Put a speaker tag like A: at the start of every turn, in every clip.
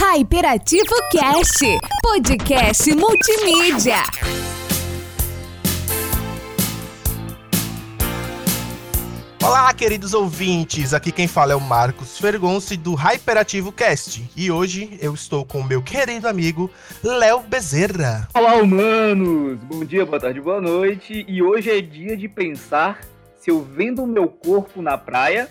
A: Hyperativo Cast, podcast multimídia.
B: Olá, queridos ouvintes. Aqui quem fala é o Marcos Fergonci do Hyperativo Cast. E hoje eu estou com o meu querido amigo Léo Bezerra.
C: Olá, humanos! Bom dia, boa tarde, boa noite. E hoje é dia de pensar se eu vendo o meu corpo na praia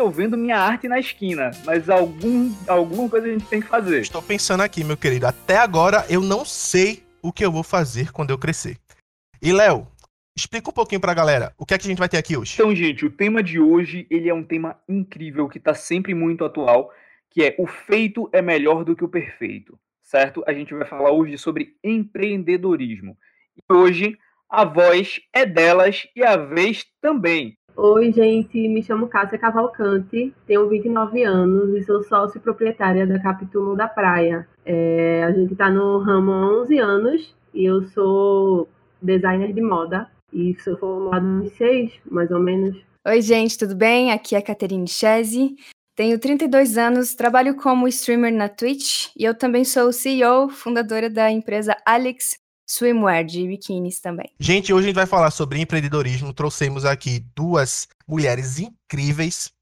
C: eu vendo minha arte na esquina, mas algum, alguma coisa a gente tem que fazer.
B: Estou pensando aqui, meu querido. Até agora eu não sei o que eu vou fazer quando eu crescer. E Léo, explica um pouquinho pra galera o que é que a gente vai ter aqui hoje.
C: Então, gente, o tema de hoje ele é um tema incrível que está sempre muito atual, que é o feito é melhor do que o perfeito, certo? A gente vai falar hoje sobre empreendedorismo. E hoje a voz é delas e a vez também.
D: Oi, gente, me chamo Cássia Cavalcante, tenho 29 anos e sou sócio proprietária da Capitulo da Praia. É, a gente está no ramo há 11 anos e eu sou designer de moda e sou formada em 6, mais ou menos.
E: Oi, gente, tudo bem? Aqui é Caterine Chese. Tenho 32 anos, trabalho como streamer na Twitch e eu também sou CEO, fundadora da empresa Alex swimwear de biquínis também.
B: Gente, hoje a gente vai falar sobre empreendedorismo. Trouxemos aqui duas mulheres incríveis.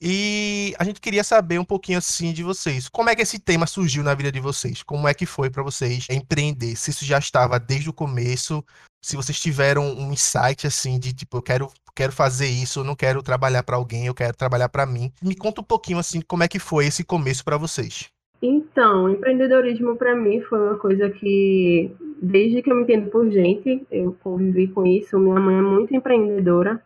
B: E a gente queria saber um pouquinho assim de vocês. Como é que esse tema surgiu na vida de vocês? Como é que foi para vocês empreender? Se isso já estava desde o começo, se vocês tiveram um insight assim de tipo, eu quero quero fazer isso, eu não quero trabalhar para alguém, eu quero trabalhar para mim. Me conta um pouquinho assim como é que foi esse começo para vocês.
D: Então, empreendedorismo para mim foi uma coisa que, desde que eu me entendo por gente, eu convivi com isso. Minha mãe é muito empreendedora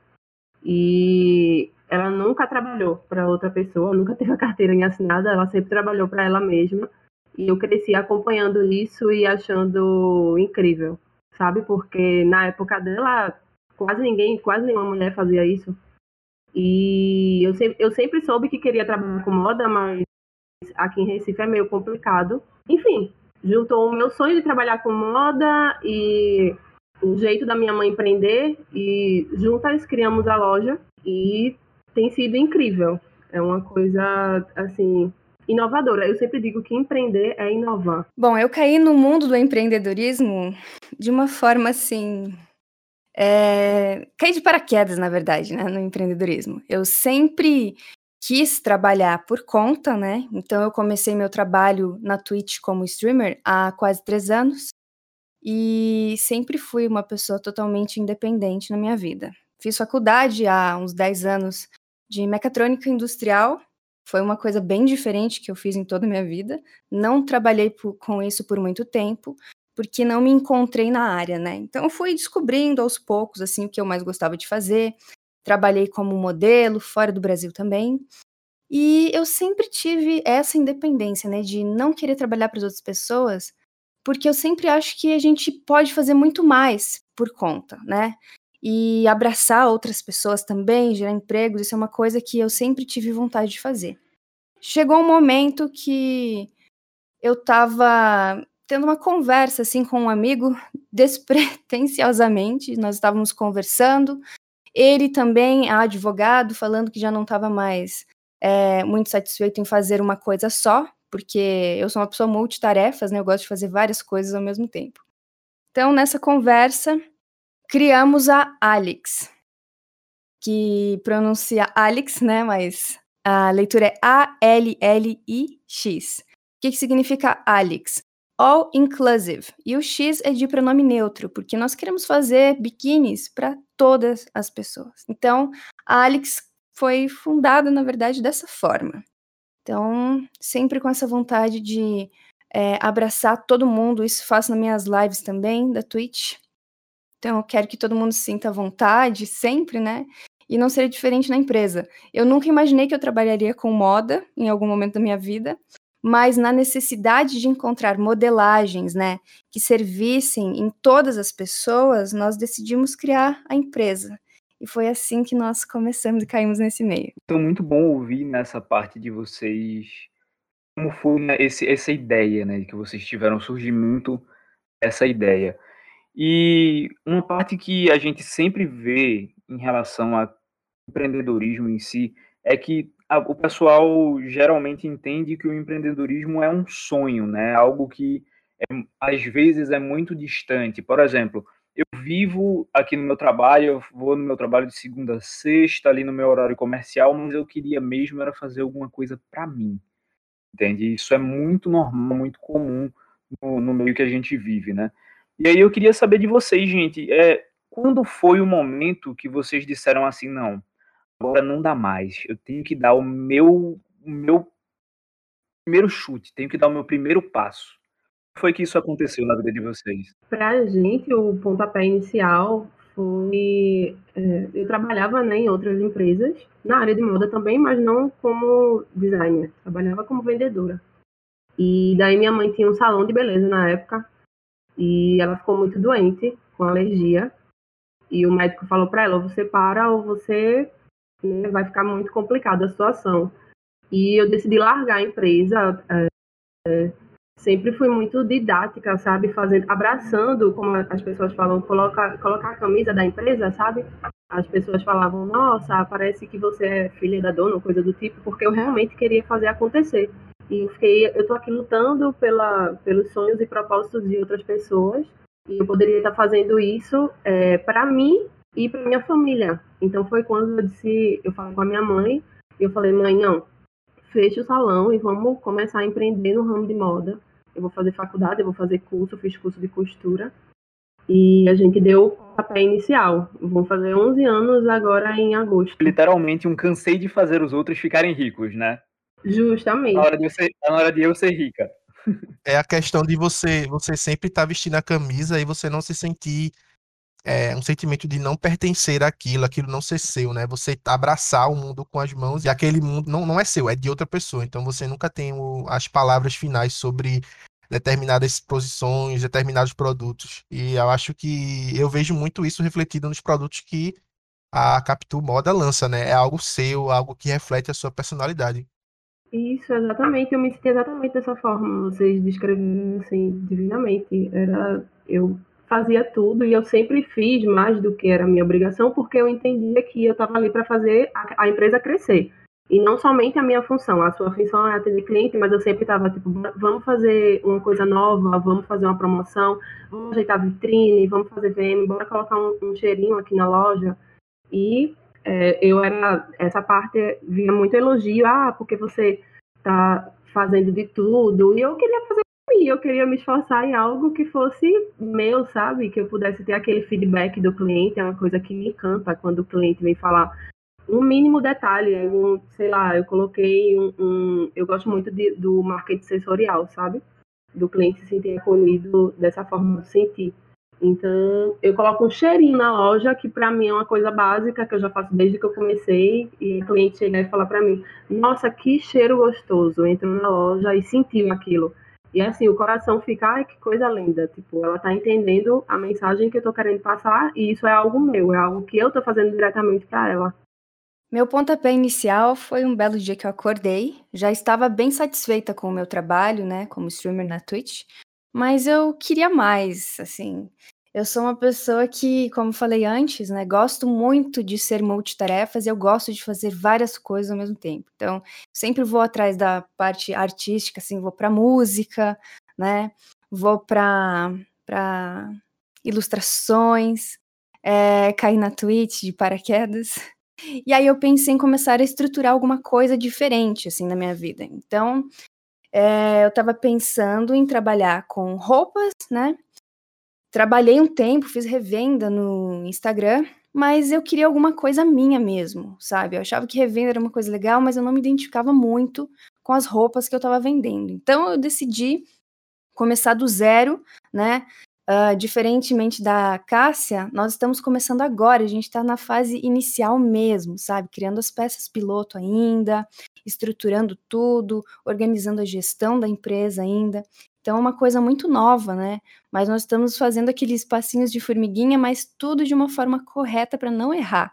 D: e ela nunca trabalhou para outra pessoa, nunca teve a carteira em assinada, ela sempre trabalhou para ela mesma. E eu cresci acompanhando isso e achando incrível, sabe? Porque na época dela, quase ninguém, quase nenhuma mulher fazia isso. E eu sempre, eu sempre soube que queria trabalhar com moda, mas aqui em Recife é meio complicado. Enfim, juntou o meu sonho de trabalhar com moda e o jeito da minha mãe empreender e juntas criamos a loja e tem sido incrível. É uma coisa assim inovadora. Eu sempre digo que empreender é inovar.
E: Bom, eu caí no mundo do empreendedorismo de uma forma assim. É... Caí de paraquedas, na verdade, né, no empreendedorismo. Eu sempre quis trabalhar por conta, né? Então eu comecei meu trabalho na Twitch como streamer há quase três anos e sempre fui uma pessoa totalmente independente na minha vida. Fiz faculdade há uns 10 anos de mecatrônica industrial, foi uma coisa bem diferente que eu fiz em toda a minha vida. Não trabalhei com isso por muito tempo, porque não me encontrei na área, né? Então fui descobrindo aos poucos assim o que eu mais gostava de fazer, trabalhei como modelo fora do Brasil também. E eu sempre tive essa independência, né, de não querer trabalhar para as outras pessoas, porque eu sempre acho que a gente pode fazer muito mais por conta, né? E abraçar outras pessoas também, gerar empregos, isso é uma coisa que eu sempre tive vontade de fazer. Chegou um momento que eu estava tendo uma conversa assim com um amigo despretensiosamente, nós estávamos conversando ele também advogado, falando que já não estava mais é, muito satisfeito em fazer uma coisa só, porque eu sou uma pessoa multitarefas, né? Eu gosto de fazer várias coisas ao mesmo tempo. Então, nessa conversa, criamos a Alex, que pronuncia Alex, né? Mas a leitura é A-L-L-I-X. O que, que significa Alex? All inclusive. E o X é de pronome neutro, porque nós queremos fazer biquínis para todas as pessoas. Então, a Alex foi fundada, na verdade, dessa forma. Então, sempre com essa vontade de é, abraçar todo mundo, isso faço nas minhas lives também, da Twitch. Então, eu quero que todo mundo sinta à vontade, sempre, né? E não seria diferente na empresa. Eu nunca imaginei que eu trabalharia com moda em algum momento da minha vida, mas na necessidade de encontrar modelagens, né, que servissem em todas as pessoas, nós decidimos criar a empresa. E foi assim que nós começamos e caímos nesse meio.
C: Então, muito bom ouvir nessa parte de vocês como foi né, esse, essa ideia, né, que vocês tiveram surgimento essa ideia. E uma parte que a gente sempre vê em relação ao empreendedorismo em si é que a, o pessoal geralmente entende que o empreendedorismo é um sonho, né? Algo que é, às vezes é muito distante. Por exemplo, eu vivo aqui no meu trabalho, eu vou no meu trabalho de segunda a sexta, ali no meu horário comercial, mas eu queria mesmo era fazer alguma coisa para mim. Entende? Isso é muito normal, muito comum no, no, meio que a gente vive, né? E aí eu queria saber de vocês, gente, é, quando foi o momento que vocês disseram assim, não, agora não dá mais, eu tenho que dar o meu, o meu primeiro chute, tenho que dar o meu primeiro passo foi que isso aconteceu na vida de vocês?
D: Para a gente, o pontapé inicial foi. É, eu trabalhava né, em outras empresas, na área de moda também, mas não como designer. Trabalhava como vendedora. E daí minha mãe tinha um salão de beleza na época. E ela ficou muito doente, com alergia. E o médico falou para ela: ou você para ou você né, vai ficar muito complicada a situação. E eu decidi largar a empresa. É, sempre fui muito didática, sabe? Fazendo, abraçando, como as pessoas falam, colocar, colocar a camisa da empresa, sabe? As pessoas falavam, nossa, parece que você é filha da dona, coisa do tipo, porque eu realmente queria fazer acontecer. E eu fiquei, eu tô aqui lutando pela, pelos sonhos e propósitos de outras pessoas, e eu poderia estar fazendo isso é, para mim e para minha família. Então foi quando eu disse, eu falei com a minha mãe, e eu falei, mãe, não, feche o salão e vamos começar a empreender no ramo de moda eu vou fazer faculdade, eu vou fazer curso, eu fiz curso de costura. E a gente deu o papel inicial. Vão fazer 11 anos agora em agosto.
C: Literalmente um cansei de fazer os outros ficarem ricos, né?
D: Justamente.
C: Na hora de eu ser, na hora de eu ser rica.
B: É a questão de você, você sempre estar tá vestindo a camisa e você não se sentir é, um sentimento de não pertencer àquilo, aquilo não ser seu, né? Você abraçar o mundo com as mãos e aquele mundo não, não é seu, é de outra pessoa. Então você nunca tem o, as palavras finais sobre determinadas posições, determinados produtos. E eu acho que eu vejo muito isso refletido nos produtos que a Capitu Moda lança, né? É algo seu, algo que reflete a sua personalidade.
D: Isso, exatamente. Eu me senti exatamente dessa forma. Vocês descreveram assim divinamente. Era eu fazia tudo e eu sempre fiz mais do que era minha obrigação, porque eu entendia que eu estava ali para fazer a, a, empresa crescer. E não somente a minha função, a sua função é atender cliente, mas eu sempre estava tipo, vamos fazer uma coisa nova, vamos fazer uma promoção, vamos ajeitar a vitrine, vamos fazer VM, bora colocar um, um cheirinho aqui na loja. E é, eu era, essa parte via muito elogio, ah, porque você está fazendo de tudo, e eu queria fazer e eu queria me esforçar em algo que fosse meu, sabe? Que eu pudesse ter aquele feedback do cliente, é uma coisa que me encanta quando o cliente vem falar um mínimo detalhe, um, sei lá, eu coloquei um, um eu gosto muito de, do marketing sensorial, sabe? Do cliente se sentir acolhido dessa forma de sentir. Então, eu coloco um cheirinho na loja, que para mim é uma coisa básica, que eu já faço desde que eu comecei, e o cliente chegar e falar para mim, nossa, que cheiro gostoso, entrou na loja e sentiu aquilo. E assim, o coração fica, ai, que coisa linda. Tipo, ela tá entendendo a mensagem que eu tô querendo passar e isso é algo meu, é algo que eu tô fazendo diretamente para ela.
E: Meu pontapé inicial foi um belo dia que eu acordei. Já estava bem satisfeita com o meu trabalho, né, como streamer na Twitch, mas eu queria mais, assim. Eu sou uma pessoa que, como falei antes, né, gosto muito de ser multitarefas e eu gosto de fazer várias coisas ao mesmo tempo. Então, sempre vou atrás da parte artística, assim, vou para música, né? Vou para para ilustrações, é, na Twitch de paraquedas. E aí eu pensei em começar a estruturar alguma coisa diferente, assim, na minha vida. Então, é, eu estava pensando em trabalhar com roupas, né? Trabalhei um tempo, fiz revenda no Instagram, mas eu queria alguma coisa minha mesmo, sabe? Eu achava que revenda era uma coisa legal, mas eu não me identificava muito com as roupas que eu estava vendendo. Então eu decidi começar do zero, né? Uh, diferentemente da Cássia, nós estamos começando agora, a gente está na fase inicial mesmo, sabe? Criando as peças piloto ainda, estruturando tudo, organizando a gestão da empresa ainda. Então é uma coisa muito nova, né? Mas nós estamos fazendo aqueles passinhos de formiguinha, mas tudo de uma forma correta para não errar.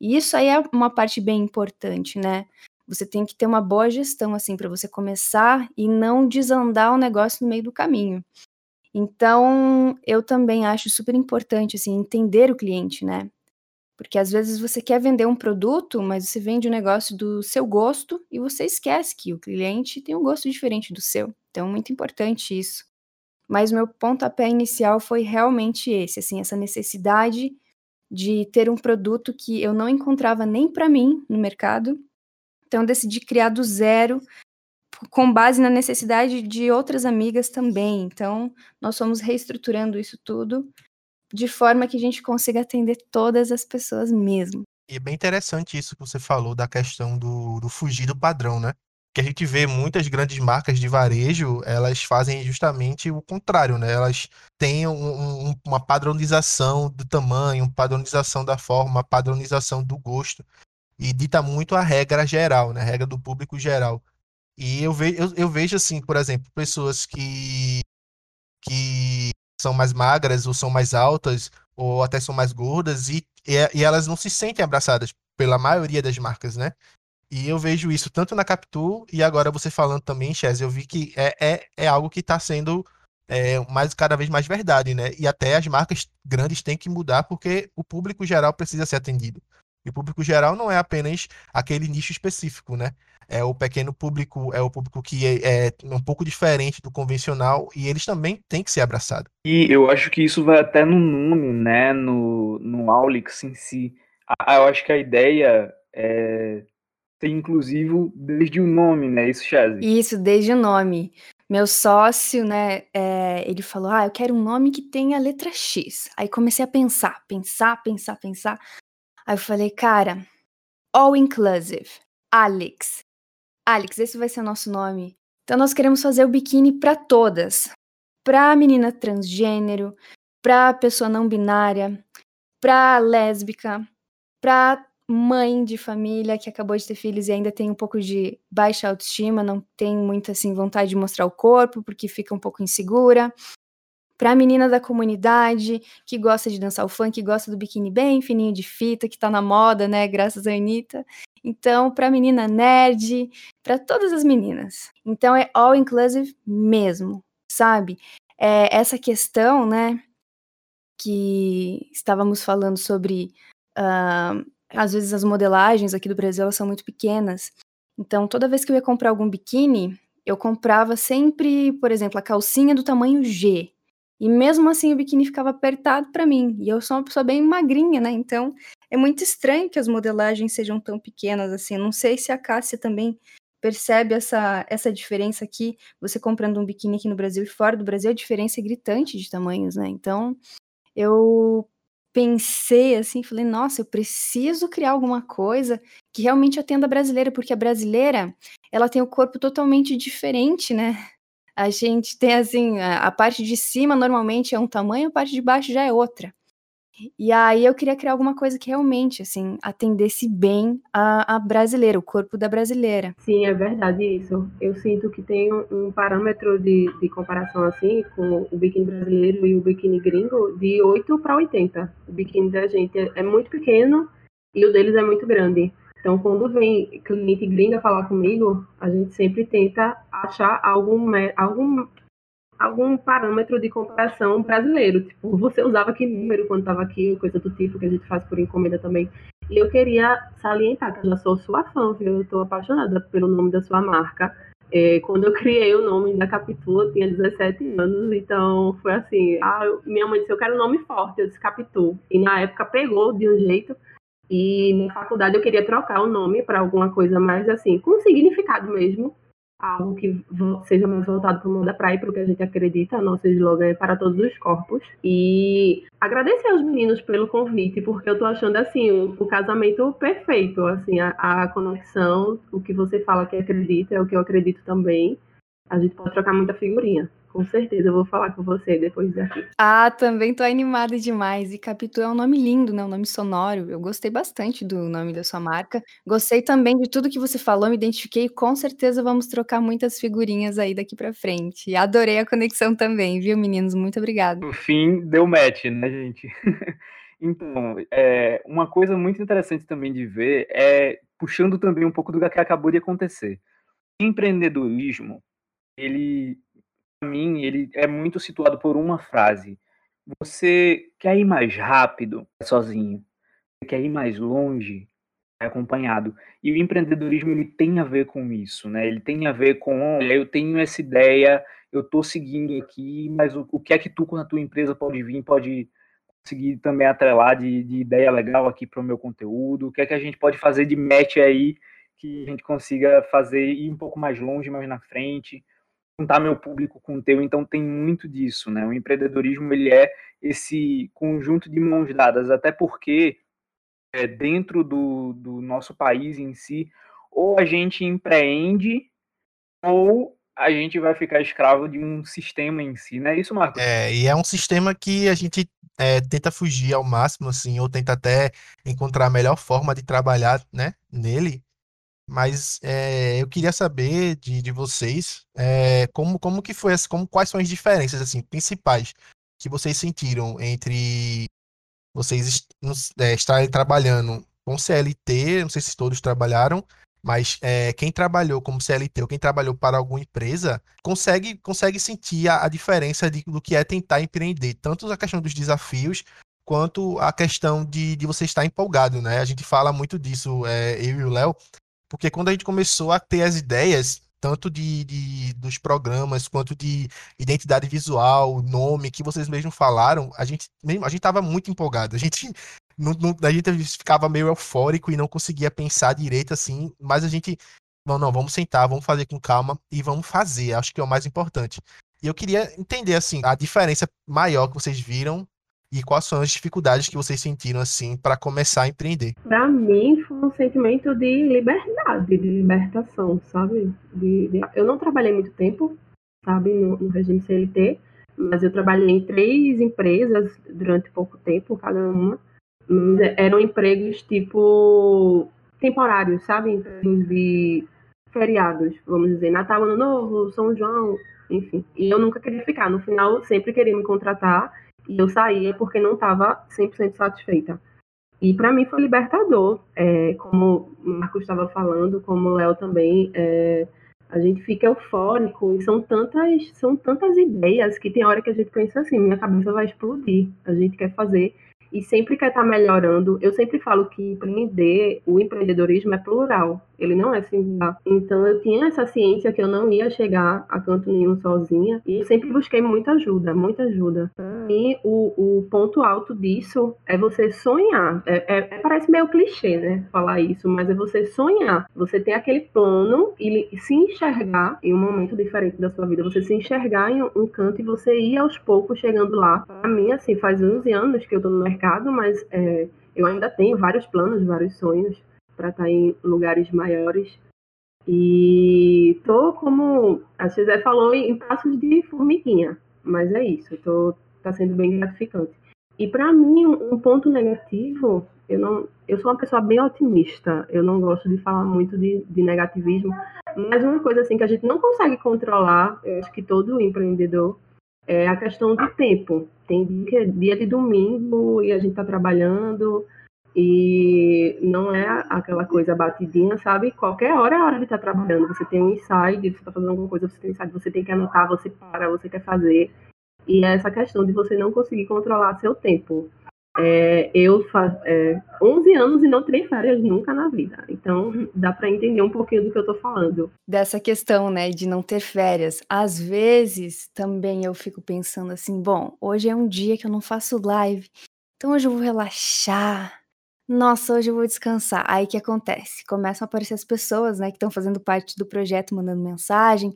E: E isso aí é uma parte bem importante, né? Você tem que ter uma boa gestão assim para você começar e não desandar o negócio no meio do caminho. Então, eu também acho super importante assim entender o cliente, né? Porque às vezes você quer vender um produto, mas você vende um negócio do seu gosto e você esquece que o cliente tem um gosto diferente do seu. Então, muito importante isso. Mas meu pontapé inicial foi realmente esse, assim, essa necessidade de ter um produto que eu não encontrava nem para mim no mercado. Então, decidi criar do zero, com base na necessidade de outras amigas também. Então, nós fomos reestruturando isso tudo de forma que a gente consiga atender todas as pessoas mesmo.
B: E é bem interessante isso que você falou da questão do, do fugir do padrão, né? Que a gente vê muitas grandes marcas de varejo, elas fazem justamente o contrário, né? Elas têm um, um, uma padronização do tamanho, padronização da forma, padronização do gosto. E dita muito a regra geral, né? A regra do público geral. E eu, ve eu, eu vejo, assim, por exemplo, pessoas que, que são mais magras ou são mais altas ou até são mais gordas e, e, elas não se sentem abraçadas pela maioria das marcas, né? E eu vejo isso tanto na Capitu e agora você falando também, Chaz, eu vi que é, é, é algo que está sendo é, mais cada vez mais verdade, né? E até as marcas grandes têm que mudar porque o público geral precisa ser atendido. E o público geral não é apenas aquele nicho específico, né? É o pequeno público, é o público que é, é um pouco diferente do convencional e eles também têm que ser abraçados.
C: E eu acho que isso vai até no nome, né? No, no Aulix em si. Eu acho que a ideia é ser inclusivo desde o nome, né? Isso, Chazi?
E: Isso, desde o nome. Meu sócio, né, é, ele falou: Ah, eu quero um nome que tenha a letra X. Aí comecei a pensar, pensar, pensar, pensar. Aí eu falei, cara, all inclusive, Alex. Alex, esse vai ser o nosso nome. Então nós queremos fazer o biquíni para todas. Pra menina transgênero, pra pessoa não binária, pra lésbica, pra mãe de família que acabou de ter filhos e ainda tem um pouco de baixa autoestima, não tem muita assim vontade de mostrar o corpo porque fica um pouco insegura para a menina da comunidade que gosta de dançar o funk, que gosta do biquíni bem fininho de fita, que tá na moda, né, graças a Anitta. Então, para a menina nerd, para todas as meninas. Então é all inclusive mesmo, sabe? É essa questão, né, que estávamos falando sobre uh, às vezes as modelagens aqui do Brasil elas são muito pequenas. Então, toda vez que eu ia comprar algum biquíni, eu comprava sempre, por exemplo, a calcinha do tamanho G, e mesmo assim o biquíni ficava apertado para mim. E eu sou uma pessoa bem magrinha, né? Então é muito estranho que as modelagens sejam tão pequenas assim. Não sei se a Cássia também percebe essa, essa diferença aqui. Você comprando um biquíni aqui no Brasil e fora do Brasil, a diferença é gritante de tamanhos, né? Então eu pensei assim, falei, nossa, eu preciso criar alguma coisa que realmente atenda a brasileira, porque a brasileira, ela tem o corpo totalmente diferente, né? A gente tem assim, a, a parte de cima normalmente é um tamanho, a parte de baixo já é outra. E aí eu queria criar alguma coisa que realmente, assim, atendesse bem a, a, brasileira, o corpo da brasileira.
D: Sim, é verdade isso. Eu sinto que tem um, parâmetro de, de comparação, assim, com o biquíni brasileiro e o biquíni gringo, de 8 para 80. O biquíni da gente é, é muito pequeno e o deles é muito grande. Então, quando vem cliente gringa falar comigo, a gente sempre tenta achar algum, algum, algum parâmetro de comparação brasileiro. Tipo, você usava que número quando estava aqui, coisa do tipo que a gente faz por encomenda também. E eu queria salientar que eu já sou sua fã, viu? Eu estou apaixonada pelo nome da sua marca. É, quando eu criei o nome da Capitu, eu tinha 17 anos, então foi assim, ah, minha mãe disse, eu quero um nome forte, eu disse Capitu. E na época pegou de um jeito, e na faculdade eu queria trocar o nome para alguma coisa mais assim, com significado mesmo. Algo que seja mais voltado para o mundo da praia, para o que a gente acredita. Nosso slogan é para todos os corpos. E agradecer aos meninos pelo convite, porque eu estou achando assim o, o, casamento perfeito. Assim, a, a conexão, o que você fala que acredita é o que eu acredito também. A gente pode trocar muita figurinha. Com certeza, eu vou falar com você depois daqui.
E: Ah, também tô animada demais. E Capitu é um nome lindo, né? Um nome sonoro. Eu gostei bastante do nome da sua marca. Gostei também de tudo que você falou, me identifiquei. Com certeza vamos trocar muitas figurinhas aí daqui para frente. E adorei a conexão também, viu, meninos? Muito obrigada.
C: No fim, deu match, né, gente? então, é, uma coisa muito interessante também de ver é puxando também um pouco do que acabou de acontecer. Empreendedorismo, ele mim, ele é muito situado por uma frase. Você quer ir mais rápido sozinho? quer ir mais longe, é acompanhado. E o empreendedorismo ele tem a ver com isso, né? Ele tem a ver com, olha, eu tenho essa ideia, eu estou seguindo aqui, mas o, o, que é que tu com a tua empresa pode vir, pode conseguir também atrelar de, de ideia legal aqui para o meu conteúdo? O que é que a gente pode fazer de match aí que a gente consiga fazer ir um pouco mais longe, mais na frente, juntar meu público com o teu, então tem muito disso, né? O empreendedorismo ele é esse conjunto de mãos dadas, até porque é, dentro do, do nosso país em si, ou a gente empreende ou a gente vai ficar escravo de um sistema em si, não é isso, Marcos?
B: É, e é um sistema que a gente é, tenta fugir ao máximo, assim, ou tenta até encontrar a melhor forma de trabalhar, né, nele, mas é, eu queria saber de, de vocês é, como, como que foi, como, quais são as diferenças assim, principais que vocês sentiram entre vocês é, estarem trabalhando com CLT, não sei se todos trabalharam, mas é, quem trabalhou como CLT ou quem trabalhou para alguma empresa consegue, consegue sentir a, a diferença de, do que é tentar empreender, tanto a questão dos desafios quanto a questão de, de você estar empolgado, né? A gente fala muito disso, é, eu e o Léo, porque quando a gente começou a ter as ideias, tanto de, de, dos programas quanto de identidade visual, nome, que vocês mesmos falaram, a gente mesmo, a gente estava muito empolgado. A gente não, não, a gente ficava meio eufórico e não conseguia pensar direito assim, mas a gente não, não, vamos sentar, vamos fazer com calma e vamos fazer, acho que é o mais importante. E eu queria entender assim, a diferença maior que vocês viram e quais são as dificuldades que vocês sentiram assim para começar a empreender?
D: Para mim foi um sentimento de liberdade, de libertação, sabe? De, de... Eu não trabalhei muito tempo, sabe, no, no, regime CLT, mas eu trabalhei em três empresas durante pouco tempo, cada uma. Eram empregos tipo temporários, sabe? Empregos de feriados, vamos dizer, Natal, Ano Novo, São João, enfim. E eu nunca queria ficar. No final, sempre queria me contratar e eu saía porque não estava 100% satisfeita. E para mim foi libertador, é, como o Marcos estava falando, como o Léo também, é, a gente fica eufórico e são tantas, são tantas ideias que tem hora que a gente pensa assim, minha cabeça vai explodir, a gente quer fazer e sempre quer estar tá melhorando. Eu sempre falo que empreender, o empreendedorismo é plural, ele não é singular. Então eu tinha essa ciência que eu não ia chegar a canto nenhum sozinha e sempre busquei muita ajuda, muita ajuda. E o, o ponto alto disso é você sonhar. É, é, parece meio clichê, né, falar isso, mas é você sonhar. Você ter aquele plano e se enxergar em um momento diferente da sua vida, você se enxergar em um canto e você ir aos poucos chegando lá. Pra mim, assim, faz 11 anos que eu tô no mercado, mas é, eu ainda tenho vários planos, vários sonhos para estar tá em lugares maiores. E tô como a César falou em passos de formiguinha, mas é isso, tô tá sendo bem gratificante. E para mim um ponto negativo, eu não, eu sou uma pessoa bem otimista, eu não gosto de falar muito de, de negativismo, mas uma coisa assim que a gente não consegue controlar, eu acho que todo empreendedor é a questão do tempo. Tem dia, dia de domingo e a gente está trabalhando, e não é aquela coisa batidinha, sabe? Qualquer hora é a hora de estar trabalhando. Você tem um insight, você está fazendo alguma coisa, você tem um insight, você tem que anotar, você para, você quer fazer. E é essa questão de você não conseguir controlar seu tempo. É, eu faço é, 11 anos e não tirei férias nunca na vida. Então, dá para entender um pouquinho do que eu tô falando.
E: Dessa questão, né, de não ter férias. Às vezes, também eu fico pensando assim, bom, hoje é um dia que eu não faço live. Então hoje eu vou relaxar, nossa, hoje eu vou descansar. Aí que acontece? Começam a aparecer as pessoas, né, que estão fazendo parte do projeto, mandando mensagem,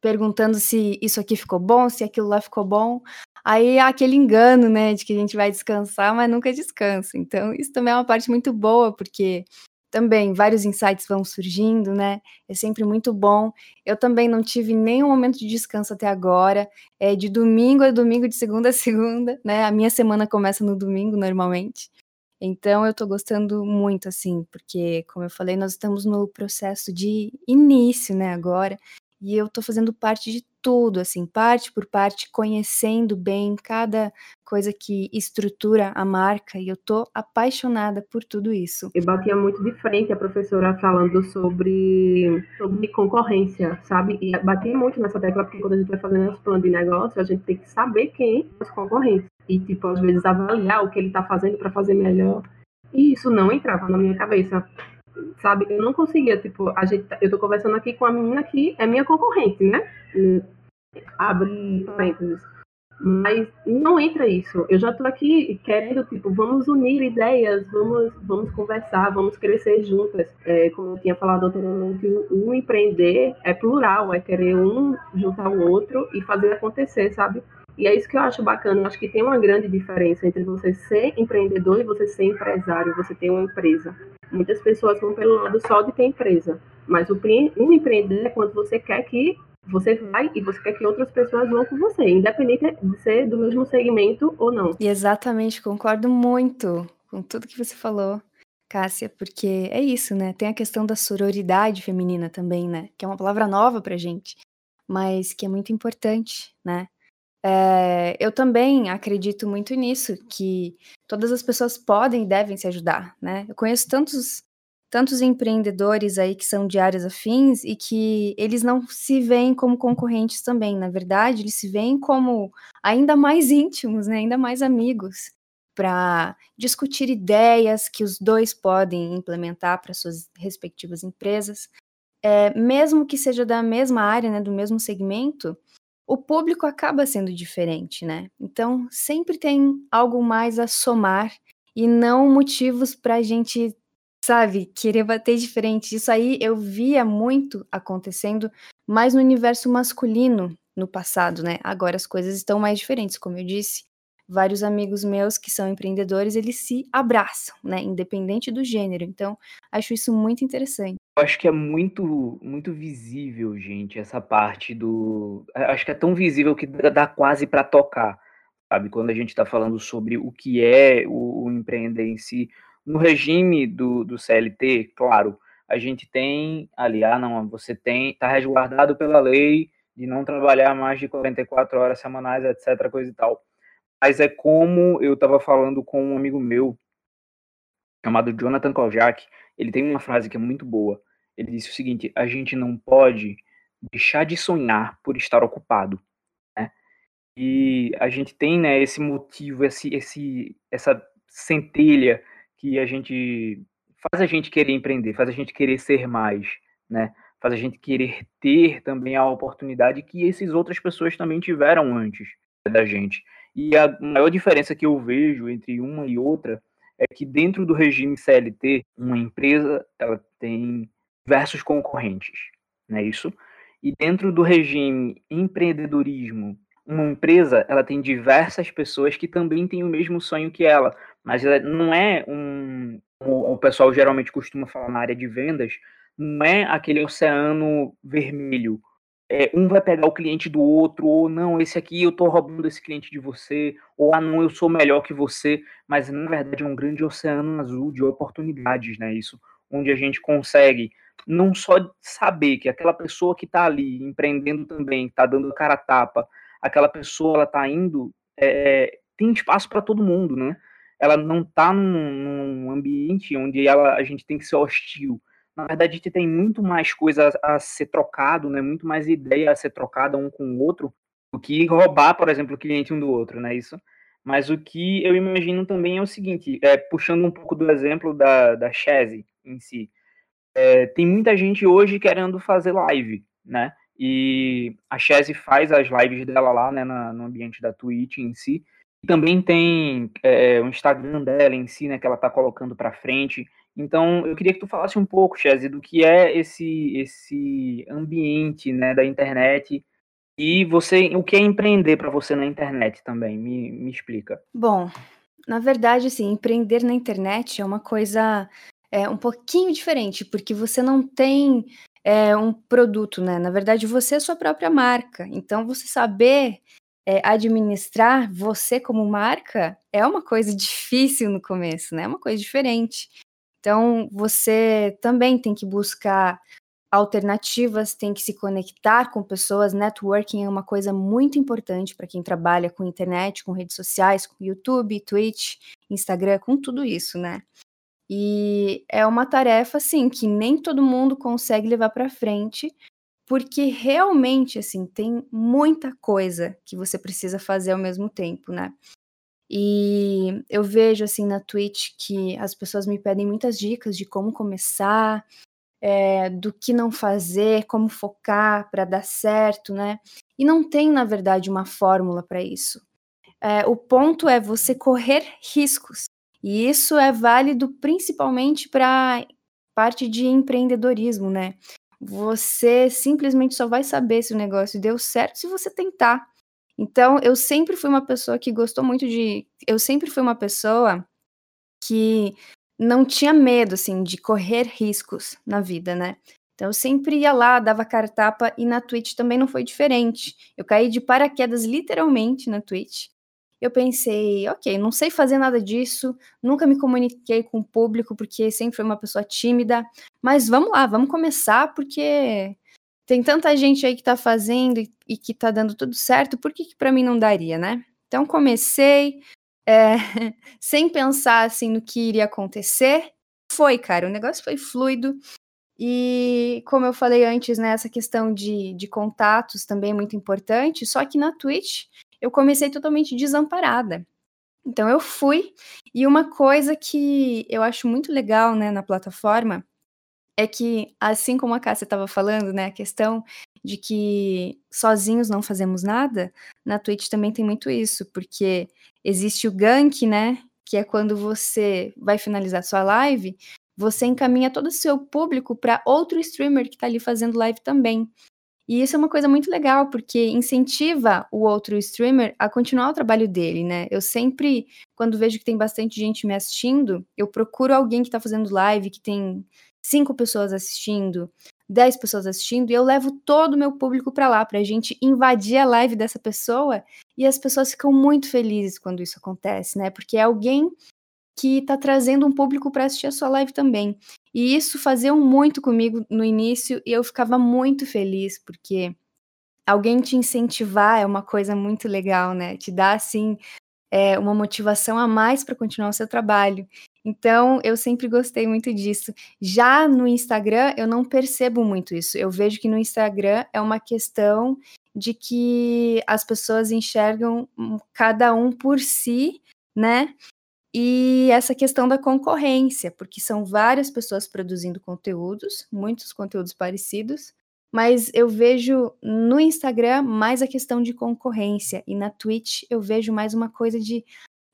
E: perguntando se isso aqui ficou bom, se aquilo lá ficou bom. Aí há aquele engano, né, de que a gente vai descansar, mas nunca descansa. Então, isso também é uma parte muito boa, porque também vários insights vão surgindo, né? É sempre muito bom. Eu também não tive nenhum momento de descanso até agora. É de domingo a domingo, de segunda a segunda, né? A minha semana começa no domingo normalmente. Então eu tô gostando muito, assim, porque, como eu falei, nós estamos no processo de início, né, agora, e eu tô fazendo parte de tudo, assim, parte por parte, conhecendo bem cada coisa que estrutura a marca, e eu tô apaixonada por tudo isso.
D: Eu batia muito de frente a professora falando sobre, sobre concorrência, sabe? E batia muito nessa tecla, porque quando a gente vai fazendo esse plano de negócio, a gente tem que saber quem são os concorrentes e, tipo, às vezes avaliar o que ele está fazendo para fazer melhor. E isso não entrava na minha cabeça. Sabe? Eu não conseguia, tipo, a gente, eu tô conversando aqui com a menina que é minha concorrente, né? Abre parênteses. Mas não entra isso. Eu já estou aqui querendo, tipo, vamos unir ideias, vamos, vamos conversar, vamos crescer juntas. É, como eu tinha falado anteriormente, um empreender é plural, é querer um juntar o outro e fazer acontecer, sabe? E é isso que eu acho bacana. Eu acho que tem uma grande diferença entre você ser empreendedor e você ser empresário, você ter uma empresa. Muitas pessoas vão pelo lado só de ter empresa. Mas o um empreender é quando você quer que você vai e você quer que outras pessoas vão com você, independente de ser do mesmo segmento ou não.
E: E exatamente, concordo muito com tudo que você falou, Cássia, porque é isso, né? Tem a questão da sororidade feminina também, né? Que é uma palavra nova pra gente, mas que é muito importante, né? É, eu também acredito muito nisso, que todas as pessoas podem e devem se ajudar, né? Eu conheço tantos tantos empreendedores aí que são de áreas afins e que eles não se veem como concorrentes também. Na verdade, eles se veem como ainda mais íntimos, né? ainda mais amigos, para discutir ideias que os dois podem implementar para suas respectivas empresas. É, mesmo que seja da mesma área, né, do mesmo segmento, o público acaba sendo diferente, né? Então, sempre tem algo mais a somar e não motivos para a gente sabe, querer bater diferente. Isso aí eu via muito acontecendo, mais no universo masculino no passado, né? Agora as coisas estão mais diferentes, como eu disse. Vários amigos meus que são empreendedores, eles se abraçam, né? Independente do gênero. Então, acho isso muito interessante.
C: Acho que é muito, muito visível, gente, essa parte do. Acho que é tão visível que dá quase para tocar, sabe? Quando a gente está falando sobre o que é o, o empreender em si, no regime do, do CLT, claro, a gente tem ali, ah, não, você tem, está resguardado pela lei de não trabalhar mais de 44 horas semanais, etc, coisa e tal. Mas é como eu estava falando com um amigo meu, chamado Jonathan Kojak, ele tem uma frase que é muito boa. Ele disse o seguinte: a gente não pode deixar de sonhar por estar ocupado. Né? E a gente tem né, esse motivo, esse, esse, essa centelha que a gente faz a gente querer empreender, faz a gente querer ser mais, né? Faz a gente querer ter também a oportunidade que essas outras pessoas também tiveram antes da gente. E a maior diferença que eu vejo entre uma e outra é que dentro do regime CLT, uma empresa ela tem diversos concorrentes, não é isso? E dentro do regime empreendedorismo, uma empresa ela tem diversas pessoas que também têm o mesmo sonho que ela, mas não é um. O pessoal geralmente costuma falar na área de vendas, não é aquele oceano vermelho. É, um vai pegar o cliente do outro, ou não, esse aqui eu estou roubando esse cliente de você, ou ah, não, eu sou melhor que você, mas na verdade é um grande oceano azul de oportunidades, né? Isso, onde a gente consegue não só saber que aquela pessoa que está ali empreendendo também, está dando cara a tapa, aquela pessoa ela está indo, é, tem espaço para todo mundo, né? ela não está num, num, ambiente onde ela, a gente tem que ser hostil. Na verdade, tem muito mais coisa a, a ser trocado, né? Muito mais ideia a ser trocada um com o outro do que roubar, por exemplo, o cliente um do outro, né? Isso. Mas o que eu imagino também é o seguinte, é, puxando um pouco do exemplo da, da Chese em si, é, tem muita gente hoje querendo fazer live, né? E a Chese faz as lives dela lá, né, na, no ambiente da Twitch em si, também tem é, o Instagram dela em si, né, que ela está colocando para frente. Então, eu queria que tu falasse um pouco, Chese, do que é esse esse ambiente, né, da internet e você, o que é empreender para você na internet também? Me, me explica.
E: Bom, na verdade, assim, empreender na internet é uma coisa é, um pouquinho diferente, porque você não tem é, um produto, né? Na verdade, você é sua própria marca. Então, você saber é, administrar você como marca é uma coisa difícil no começo, né? É uma coisa diferente. Então, você também tem que buscar alternativas, tem que se conectar com pessoas. Networking é uma coisa muito importante para quem trabalha com internet, com redes sociais, com YouTube, Twitch, Instagram, com tudo isso, né? E é uma tarefa, assim, que nem todo mundo consegue levar para frente, porque realmente, assim, tem muita coisa que você precisa fazer ao mesmo tempo, né? E eu vejo assim na Twitch que as pessoas me pedem muitas dicas de como começar, é, do que não fazer, como focar para dar certo, né? E não tem, na verdade, uma fórmula para isso. É, o ponto é você correr riscos. E isso é válido principalmente para parte de empreendedorismo, né? Você simplesmente só vai saber se o negócio deu certo se você tentar. Então, eu sempre fui uma pessoa que gostou muito de. Eu sempre fui uma pessoa que não tinha medo, assim, de correr riscos na vida, né? Então, eu sempre ia lá, dava cara tapa, e na Twitch também não foi diferente. Eu caí de paraquedas literalmente na Twitch. Eu pensei, ok, não sei fazer nada disso, nunca me comuniquei com o público, porque sempre fui uma pessoa tímida, mas vamos lá, vamos começar, porque tem tanta gente aí que tá fazendo e, que tá dando tudo certo, por que, que para mim não daria, né? Então comecei, é, sem pensar assim no que iria acontecer. Foi, cara, o negócio foi fluido. E como eu falei antes, né, essa questão de, de contatos também é muito importante. Só que na Twitch eu comecei totalmente desamparada. Então eu fui, e uma coisa que eu acho muito legal né, na plataforma é que, assim como a Cássia estava falando, né, a questão de que sozinhos não fazemos nada, na Twitch também tem muito isso, porque existe o gank, né, que é quando você vai finalizar sua live, você encaminha todo o seu público para outro streamer que está ali fazendo live também. E isso é uma coisa muito legal, porque incentiva o outro streamer a continuar o trabalho dele, né? Eu sempre, quando vejo que tem bastante gente me assistindo, eu procuro alguém que está fazendo live, que tem cinco pessoas assistindo, dez pessoas assistindo, e eu levo todo o meu público para lá, para a gente invadir a live dessa pessoa, e as pessoas ficam muito felizes quando isso acontece, né? Porque é alguém que está trazendo um público para assistir a sua live também. E isso fazia muito comigo no início, e eu ficava muito feliz, porque alguém te incentivar é uma coisa muito legal, né? Te dá, assim, é, uma motivação a mais para continuar o seu trabalho. Então, eu sempre gostei muito disso. Já no Instagram, eu não percebo muito isso. Eu vejo que no Instagram é uma questão de que as pessoas enxergam cada um por si, né? E essa questão da concorrência, porque são várias pessoas produzindo conteúdos, muitos conteúdos parecidos, mas eu vejo no Instagram mais a questão de concorrência e na Twitch eu vejo mais uma coisa de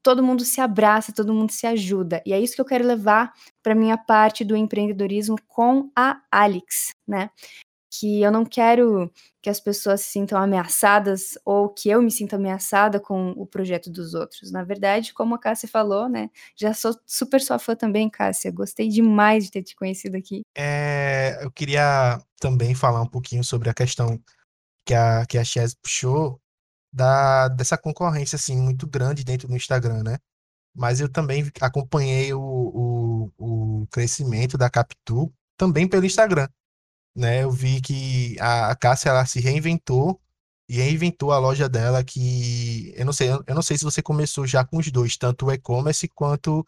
E: todo mundo se abraça, todo mundo se ajuda. E é isso que eu quero levar para minha parte do empreendedorismo com a Alex, né? Que eu não quero que as pessoas se sintam ameaçadas ou que eu me sinta ameaçada com o projeto dos outros. Na verdade, como a Cássia falou, né? Já sou super sua fã também, Cássia. Gostei demais de ter te conhecido aqui.
B: É, eu queria também falar um pouquinho sobre a questão que a, que a Chaz puxou da, dessa concorrência assim muito grande dentro do Instagram, né? Mas eu também acompanhei o, o, o crescimento da Capitu também pelo Instagram, né? Eu vi que a, Cássia ela se reinventou e reinventou a loja dela que eu não sei, eu não sei se você começou já com os dois, tanto o e-commerce quanto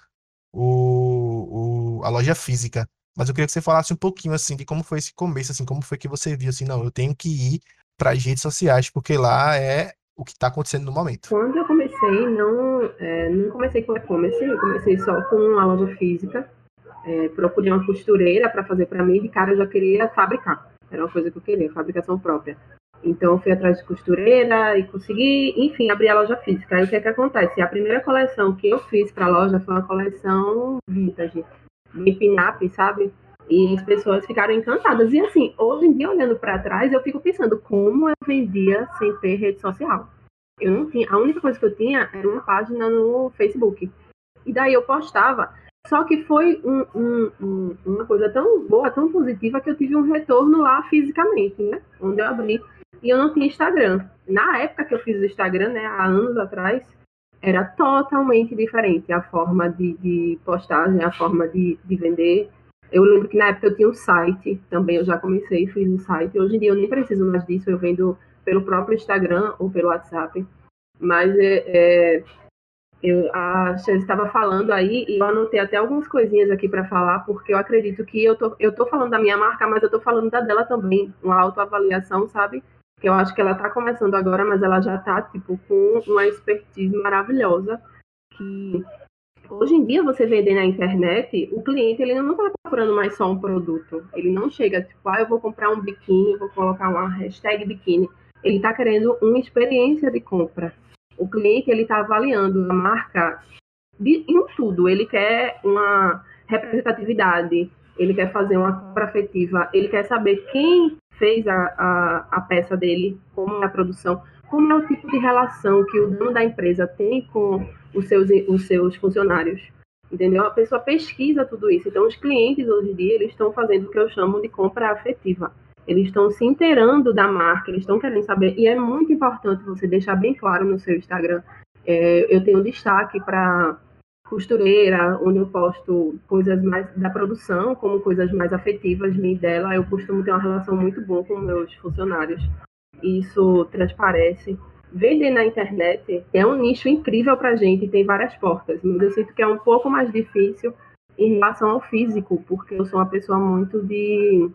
B: o, o, a loja física. Mas eu queria que você falasse um pouquinho assim de como foi esse começo, assim, como foi que você viu assim, não, eu tenho que ir para as redes sociais, porque lá é o que está acontecendo no momento.
D: Quando eu comecei, não, é, não comecei com e-commerce, eu comecei só com a loja física. É, procurei uma costureira para fazer para mim, de cara eu já queria fabricar. Era uma coisa que eu queria, fabricação própria. Então eu fui atrás de costureira e consegui, enfim, abrir a loja física. Aí o que é que acontece? A primeira coleção que eu fiz para a loja foi uma coleção vintage, de pin-up, sabe? E as pessoas ficaram encantadas. E assim, hoje em dia, olhando para trás, eu fico pensando como eu vendia sem ter rede social. Eu não tinha, a única coisa que eu tinha era uma página no Facebook. E daí eu postava. Só que foi um, um, um, uma coisa tão boa, tão positiva, que eu tive um retorno lá fisicamente, né? Onde eu abri. E eu não tinha Instagram. Na época que eu fiz o Instagram, né, há anos atrás, era totalmente diferente a forma de, de postagem, a forma de, de vender eu lembro que na época eu tinha um site, também eu já comecei, fiz um site. Hoje em dia eu nem preciso mais disso, eu vendo pelo próprio Instagram ou pelo WhatsApp. Mas é, é eu, a Chase estava falando aí e eu anotei até algumas coisinhas aqui para falar, porque eu acredito que eu tô, eu tô falando da minha marca, mas eu tô falando da dela também, uma autoavaliação, sabe? Que eu acho que ela tá começando agora, mas ela já tá, tipo, com uma expertise maravilhosa que hoje em dia você vender na internet, o cliente ele não está procurando mais só um produto. Ele não chega tipo, ah, eu vou comprar um biquíni, vou colocar uma hashtag biquíni. Ele está querendo uma experiência de compra. O cliente ele está avaliando a marca de, em tudo. Ele quer uma representatividade, ele quer fazer uma compra afetiva, ele quer saber quem fez a, a, a peça dele, como é a produção, como é o tipo de relação que o dono da empresa tem com os seus, os seus funcionários. Entendeu? A pessoa pesquisa tudo isso. Então, os clientes hoje em dia eles estão fazendo o que eu chamo de compra afetiva. Eles estão se inteirando da marca, eles estão querendo saber. E é muito importante você deixar bem claro no seu Instagram. É, eu tenho destaque para costureira, onde eu posto coisas mais da produção, como coisas mais afetivas minha e dela. Eu costumo ter uma relação muito boa com meus funcionários. Isso transparece. Vender na internet é um nicho incrível para gente, tem várias portas, mas eu sinto que é um pouco mais difícil em relação ao físico, porque eu sou uma pessoa muito de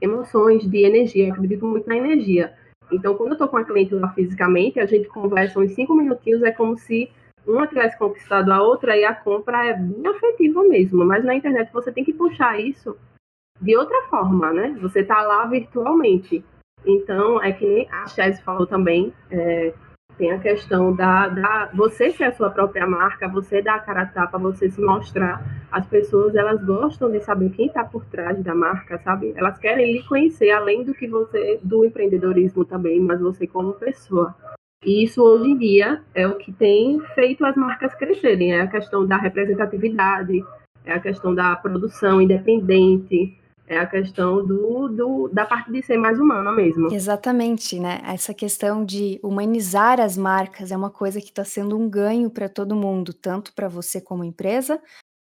D: emoções, de energia, eu acredito muito na energia. Então, quando eu estou com a cliente lá fisicamente, a gente conversa uns cinco minutinhos, é como se uma tivesse conquistado a outra e a compra é bem afetiva mesmo. Mas na internet você tem que puxar isso de outra forma, né? Você está lá virtualmente. Então, é que a Chese falou também, é, tem a questão da, da você ser a sua própria marca, você dar a cara a tapa, você se mostrar. As pessoas, elas gostam de saber quem está por trás da marca, sabe? Elas querem lhe conhecer, além do que você, do empreendedorismo também, mas você como pessoa. E isso hoje em dia é o que tem feito as marcas crescerem, é a questão da representatividade, é a questão da produção independente, é a questão do, do, da parte de ser mais humana mesmo.
E: Exatamente, né? Essa questão de humanizar as marcas é uma coisa que está sendo um ganho para todo mundo, tanto para você como empresa,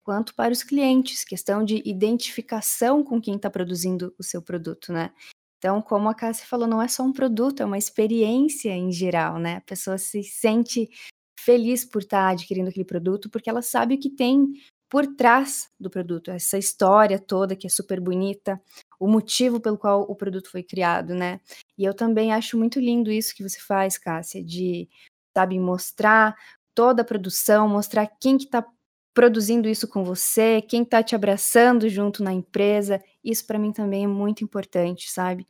E: quanto para os clientes. Questão de identificação com quem está produzindo o seu produto, né? Então, como a Cássia falou, não é só um produto, é uma experiência em geral, né? A pessoa se sente feliz por estar tá adquirindo aquele produto, porque ela sabe o que tem por trás do produto, essa história toda que é super bonita, o motivo pelo qual o produto foi criado, né? E eu também acho muito lindo isso que você faz, Cássia, de, sabe, mostrar toda a produção, mostrar quem que tá produzindo isso com você, quem tá te abraçando junto na empresa. Isso para mim também é muito importante, sabe?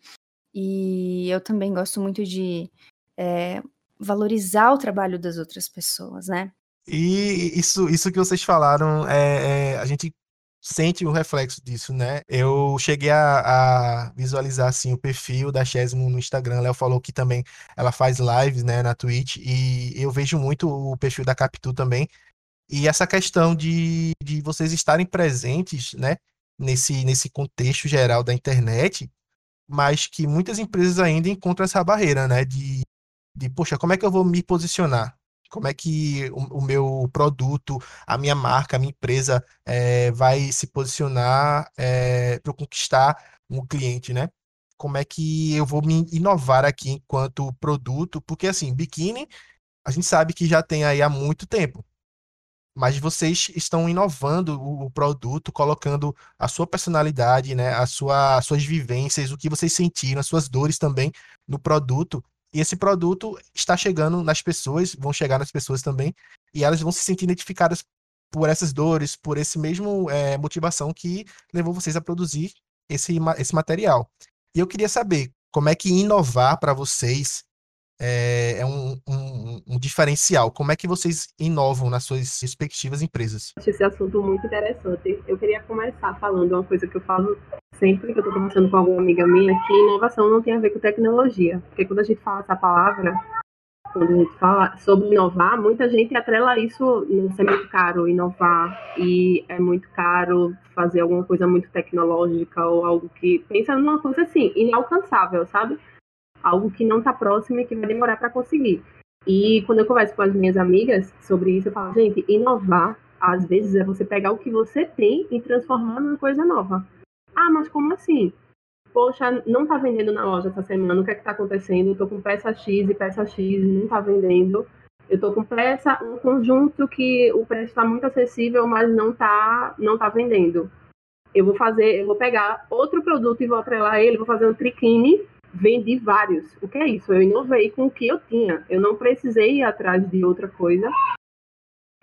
E: E eu também gosto muito de é, valorizar o trabalho das outras pessoas, né?
B: E isso, isso que vocês falaram, é, é, a gente sente o reflexo disso, né? Eu cheguei a, a visualizar assim o perfil da Chesmo no Instagram. Léo falou que também ela faz lives, né, na Twitch e eu vejo muito o perfil da Capitu também. E essa questão de, de vocês estarem presentes, né, nesse nesse contexto geral da internet, mas que muitas empresas ainda encontram essa barreira, né, de de poxa, como é que eu vou me posicionar? Como é que o, o, meu produto, a minha marca, a minha empresa é, vai se posicionar é, eh, para conquistar um cliente, né? Como é que eu vou me inovar aqui enquanto produto? Porque assim, biquíni, a gente sabe que já tem aí há muito tempo. Mas vocês estão inovando o, produto, colocando a sua personalidade, né, a sua, as suas vivências, o que vocês sentiram, as suas dores também no produto e esse produto está chegando nas pessoas, vão chegar nas pessoas também, e elas vão se sentir identificadas por essas dores, por esse mesmo é, motivação que levou vocês a produzir esse, esse material. E eu queria saber como é que inovar para vocês é, é um, um, um, diferencial. Como é que vocês inovam nas suas respectivas empresas?
D: Acho esse assunto muito interessante. Eu queria começar falando uma coisa que eu falo sempre que eu estou conversando com alguma amiga minha, que inovação não tem a ver com tecnologia. Porque quando a gente fala essa palavra, quando a gente fala sobre inovar, muita gente atrela isso, isso é muito caro inovar e é muito caro fazer alguma coisa muito tecnológica ou algo que pensa numa coisa assim, inalcançável, sabe? Algo que não está próximo e que vai demorar para conseguir. E quando eu converso com as minhas amigas sobre isso, eu falo, gente, inovar às vezes é você pegar o que você tem e transformar numa coisa nova. Ah, mas como assim? Poxa, não tá vendendo na loja essa semana, o que é que tá acontecendo? Eu com peça X e peça X não tá vendendo. Eu tô com peça, um conjunto que o preço está muito acessível, mas não tá, não tá vendendo. Eu vou fazer, eu vou pegar outro produto e vou atrelar ele, vou fazer um triquine, vendi vários. O que é isso? Eu inovei com o que eu tinha. Eu não precisei ir atrás de outra coisa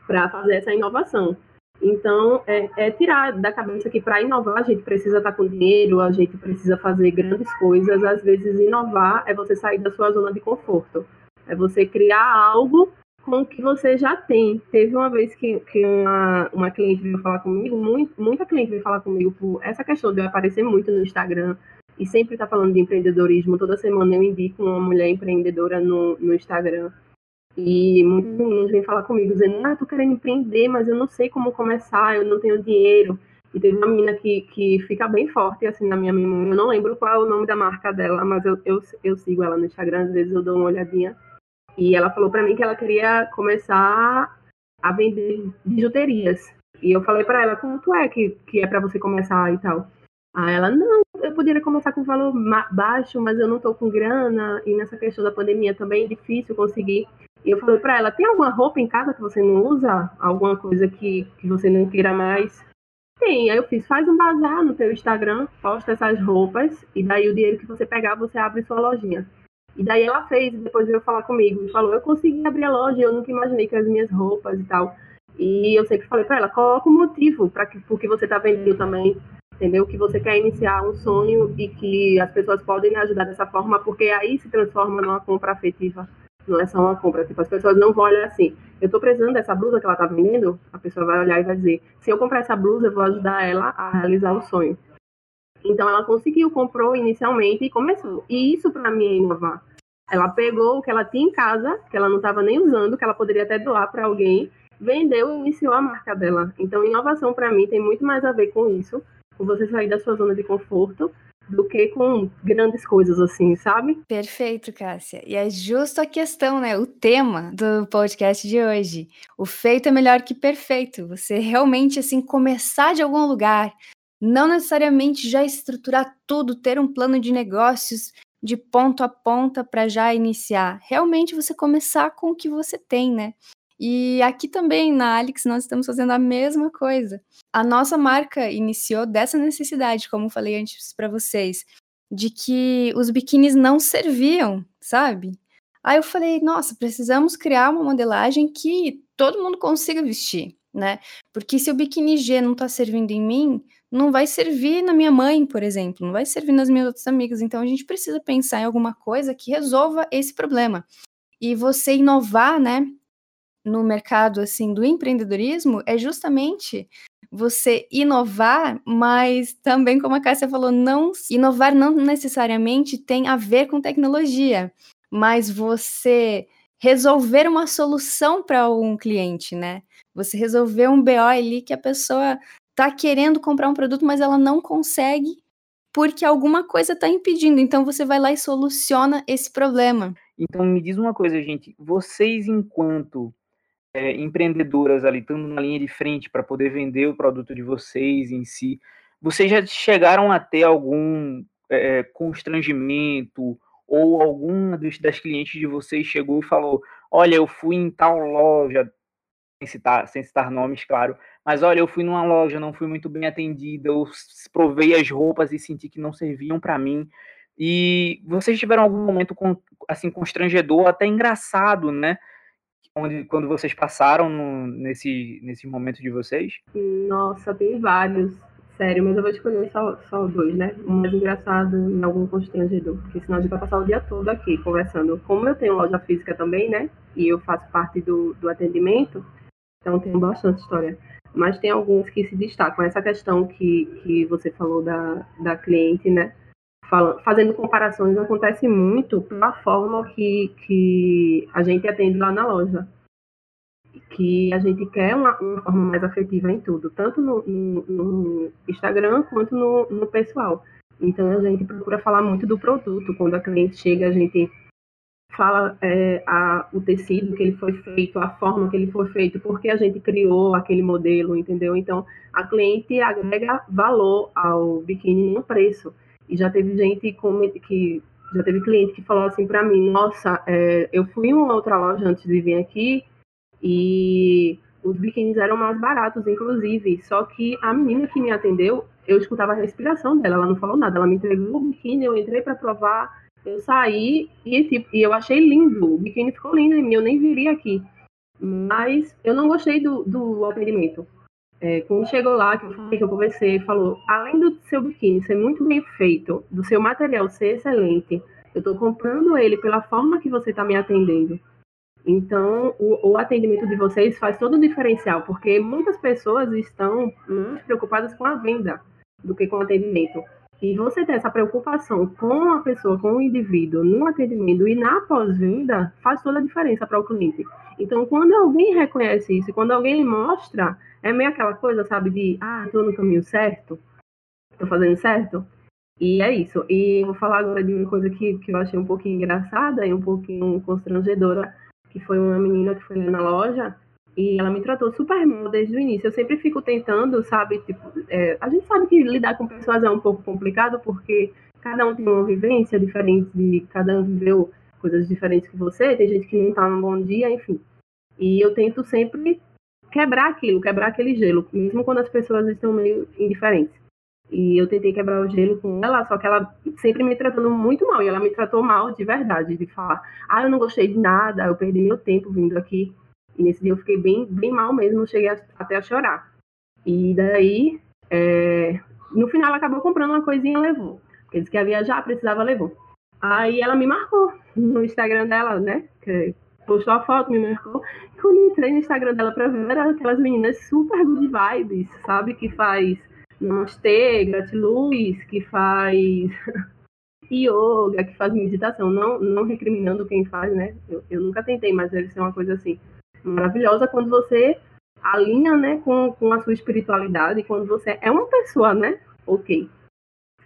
D: para fazer essa inovação. Então, é, é tirar da cabeça que para inovar a gente precisa estar tá com dinheiro, a gente precisa fazer grandes coisas. Às vezes, inovar é você sair da sua zona de conforto. É você criar algo com o que você já tem. Teve uma vez que, que uma, uma cliente veio falar comigo, muito, muita cliente veio falar comigo por essa questão de eu aparecer muito no Instagram e sempre estar tá falando de empreendedorismo. Toda semana eu indico uma mulher empreendedora no, no Instagram. E muitos meninos vêm falar comigo dizendo, ah, tô querendo empreender, mas eu não sei como começar, eu não tenho dinheiro. E teve uma menina que, que fica bem forte, assim, na minha memória. Eu não lembro qual é o nome da marca dela, mas eu, eu, eu sigo ela no Instagram, às vezes eu dou uma olhadinha. E ela falou para mim que ela queria começar a vender bijuterias. E eu falei para ela, quanto é que, que é para você começar e tal? Aí ela, não, eu poderia começar com valor baixo, mas eu não tô com grana, e nessa questão da pandemia também é difícil conseguir. E eu falei para ela: tem alguma roupa em casa que você não usa? Alguma coisa que, que você não queira mais? Tem. Aí eu fiz: faz um bazar no teu Instagram, posta essas roupas, e daí o dinheiro que você pegar, você abre sua lojinha. E daí ela fez, e depois veio falar comigo e falou: eu consegui abrir a loja, eu nunca imaginei que as minhas roupas e tal. E eu sempre falei para ela: coloca um motivo para que porque você tá vendendo também entendeu? Que você quer iniciar um sonho e que as pessoas podem ajudar dessa forma, porque aí se transforma numa compra afetiva. Não é só uma compra. Tipo, as pessoas não vão olhar assim. Eu estou precisando dessa blusa que ela está vendendo. A pessoa vai olhar e vai dizer: se eu comprar essa blusa, eu vou ajudar ela a realizar o sonho. Então ela conseguiu, comprou inicialmente e começou. E isso para mim é inovar. Ela pegou o que ela tinha em casa, que ela não estava nem usando, que ela poderia até doar para alguém, vendeu e iniciou a marca dela. Então inovação para mim tem muito mais a ver com isso, você sair da sua zona de conforto do que com grandes coisas assim, sabe?
E: Perfeito, Cássia. E é justo a questão, né? O tema do podcast de hoje. O feito é melhor que perfeito. Você realmente, assim, começar de algum lugar, não necessariamente já estruturar tudo, ter um plano de negócios de ponto a ponta para já iniciar. Realmente você começar com o que você tem, né? E aqui também na Alex nós estamos fazendo a mesma coisa. A nossa marca iniciou dessa necessidade, como falei antes para vocês, de que os biquínis não serviam, sabe? Aí eu falei, nossa, precisamos criar uma modelagem que todo mundo consiga vestir, né? Porque se o biquíni G não tá servindo em mim, não vai servir na minha mãe, por exemplo, não vai servir nas minhas outras amigas. Então a gente precisa pensar em alguma coisa que resolva esse problema. E você inovar, né? No mercado assim do empreendedorismo é justamente você inovar, mas também como a Cássia falou, não inovar não necessariamente tem a ver com tecnologia, mas você resolver uma solução para um cliente, né? Você resolver um BO ali que a pessoa tá querendo comprar um produto, mas ela não consegue porque alguma coisa está impedindo. Então você vai lá e soluciona esse problema.
C: Então me diz uma coisa, gente, vocês enquanto é, empreendedoras ali, estando na linha de frente para poder vender o produto de vocês em si, vocês já chegaram a ter algum é, constrangimento ou alguma das clientes de vocês chegou e falou: Olha, eu fui em tal loja, sem citar, sem citar nomes, claro, mas olha, eu fui numa loja, não fui muito bem atendida, eu provei as roupas e senti que não serviam para mim. E vocês tiveram algum momento assim constrangedor, até engraçado, né? Onde, quando vocês passaram no, nesse, nesse momento de vocês?
D: Nossa, tem vários. Sério, mas eu vou escolher só, só dois, né? Um mais engraçado e algum constrangedor, porque senão a gente vai passar o dia todo aqui conversando. Como eu tenho loja física também, né? E eu faço parte do, do atendimento, então tenho bastante história. Mas tem alguns que se destacam. Essa questão que, que você falou da, da cliente, né? Fazendo comparações acontece muito pela forma que, que a gente atende lá na loja. Que a gente quer uma, uma forma mais afetiva em tudo, tanto no, no, no Instagram quanto no, no, pessoal. Então a gente procura falar muito do produto. Quando a cliente chega, a gente fala é, a, o tecido que ele foi feito, a forma que ele foi feito, porque a gente criou aquele modelo, entendeu? Então a cliente agrega valor ao biquíni no preço. E já teve gente que já teve cliente que falou assim para mim, nossa, é, eu fui em uma outra loja antes de vir aqui e os biquínis eram mais baratos, inclusive. Só que a menina que me atendeu, eu escutava a respiração dela, ela não falou nada, ela me entregou o biquíni, eu entrei para provar, eu saí e, tipo, e eu achei lindo, o biquíni ficou lindo em mim, eu nem viria aqui. Mas eu não gostei do, do atendimento. É, chegou lá, que eu falei, que eu conversei, falou, além do seu biquíni ser muito bem feito, do seu material ser excelente, eu estou comprando ele pela forma que você está me atendendo. Então, o, o, atendimento de vocês faz todo o diferencial, porque muitas pessoas estão muito preocupadas com a venda do que com o atendimento. E você ter essa preocupação com a pessoa, com o indivíduo, no atendimento e na pós-venda, faz toda a diferença para o cliente. Então, quando alguém reconhece isso, quando alguém mostra, é meio aquela coisa, sabe, de, ah, estou no caminho certo, estou fazendo certo. E é isso. E vou falar agora de uma coisa que, que eu achei um pouquinho engraçada e um pouquinho constrangedora, que foi uma menina que foi na loja e ela me tratou super mal desde o início. Eu sempre fico tentando, sabe? Tipo, é, a gente sabe que lidar com pessoas é um pouco complicado porque cada um tem uma vivência diferente, de, cada um viveu coisas diferentes que você. Tem gente que não tá num bom dia, enfim. E eu tento sempre quebrar aquilo, quebrar aquele gelo, mesmo quando as pessoas estão meio indiferentes. E eu tentei quebrar o gelo com ela, só que ela sempre me tratando muito mal. E ela me tratou mal de verdade, de falar: ah, eu não gostei de nada, eu perdi meu tempo vindo aqui. E nesse dia eu fiquei bem, bem mal mesmo, cheguei a, até a chorar. E daí, é, no final, ela acabou comprando uma coisinha e levou. Porque disse que ia viajar, precisava, levou. Aí ela me marcou no Instagram dela, né? Que postou a foto, me marcou. Quando eu entrei no Instagram dela pra ver, eram aquelas meninas super good vibes, sabe? Que faz namastê, gratiluz, que faz yoga, que faz meditação. Não, não recriminando quem faz, né? Eu, eu nunca tentei, mas deve ser uma coisa assim maravilhosa quando você alinha, né, com, com a sua espiritualidade, quando você é uma pessoa, né? Ok.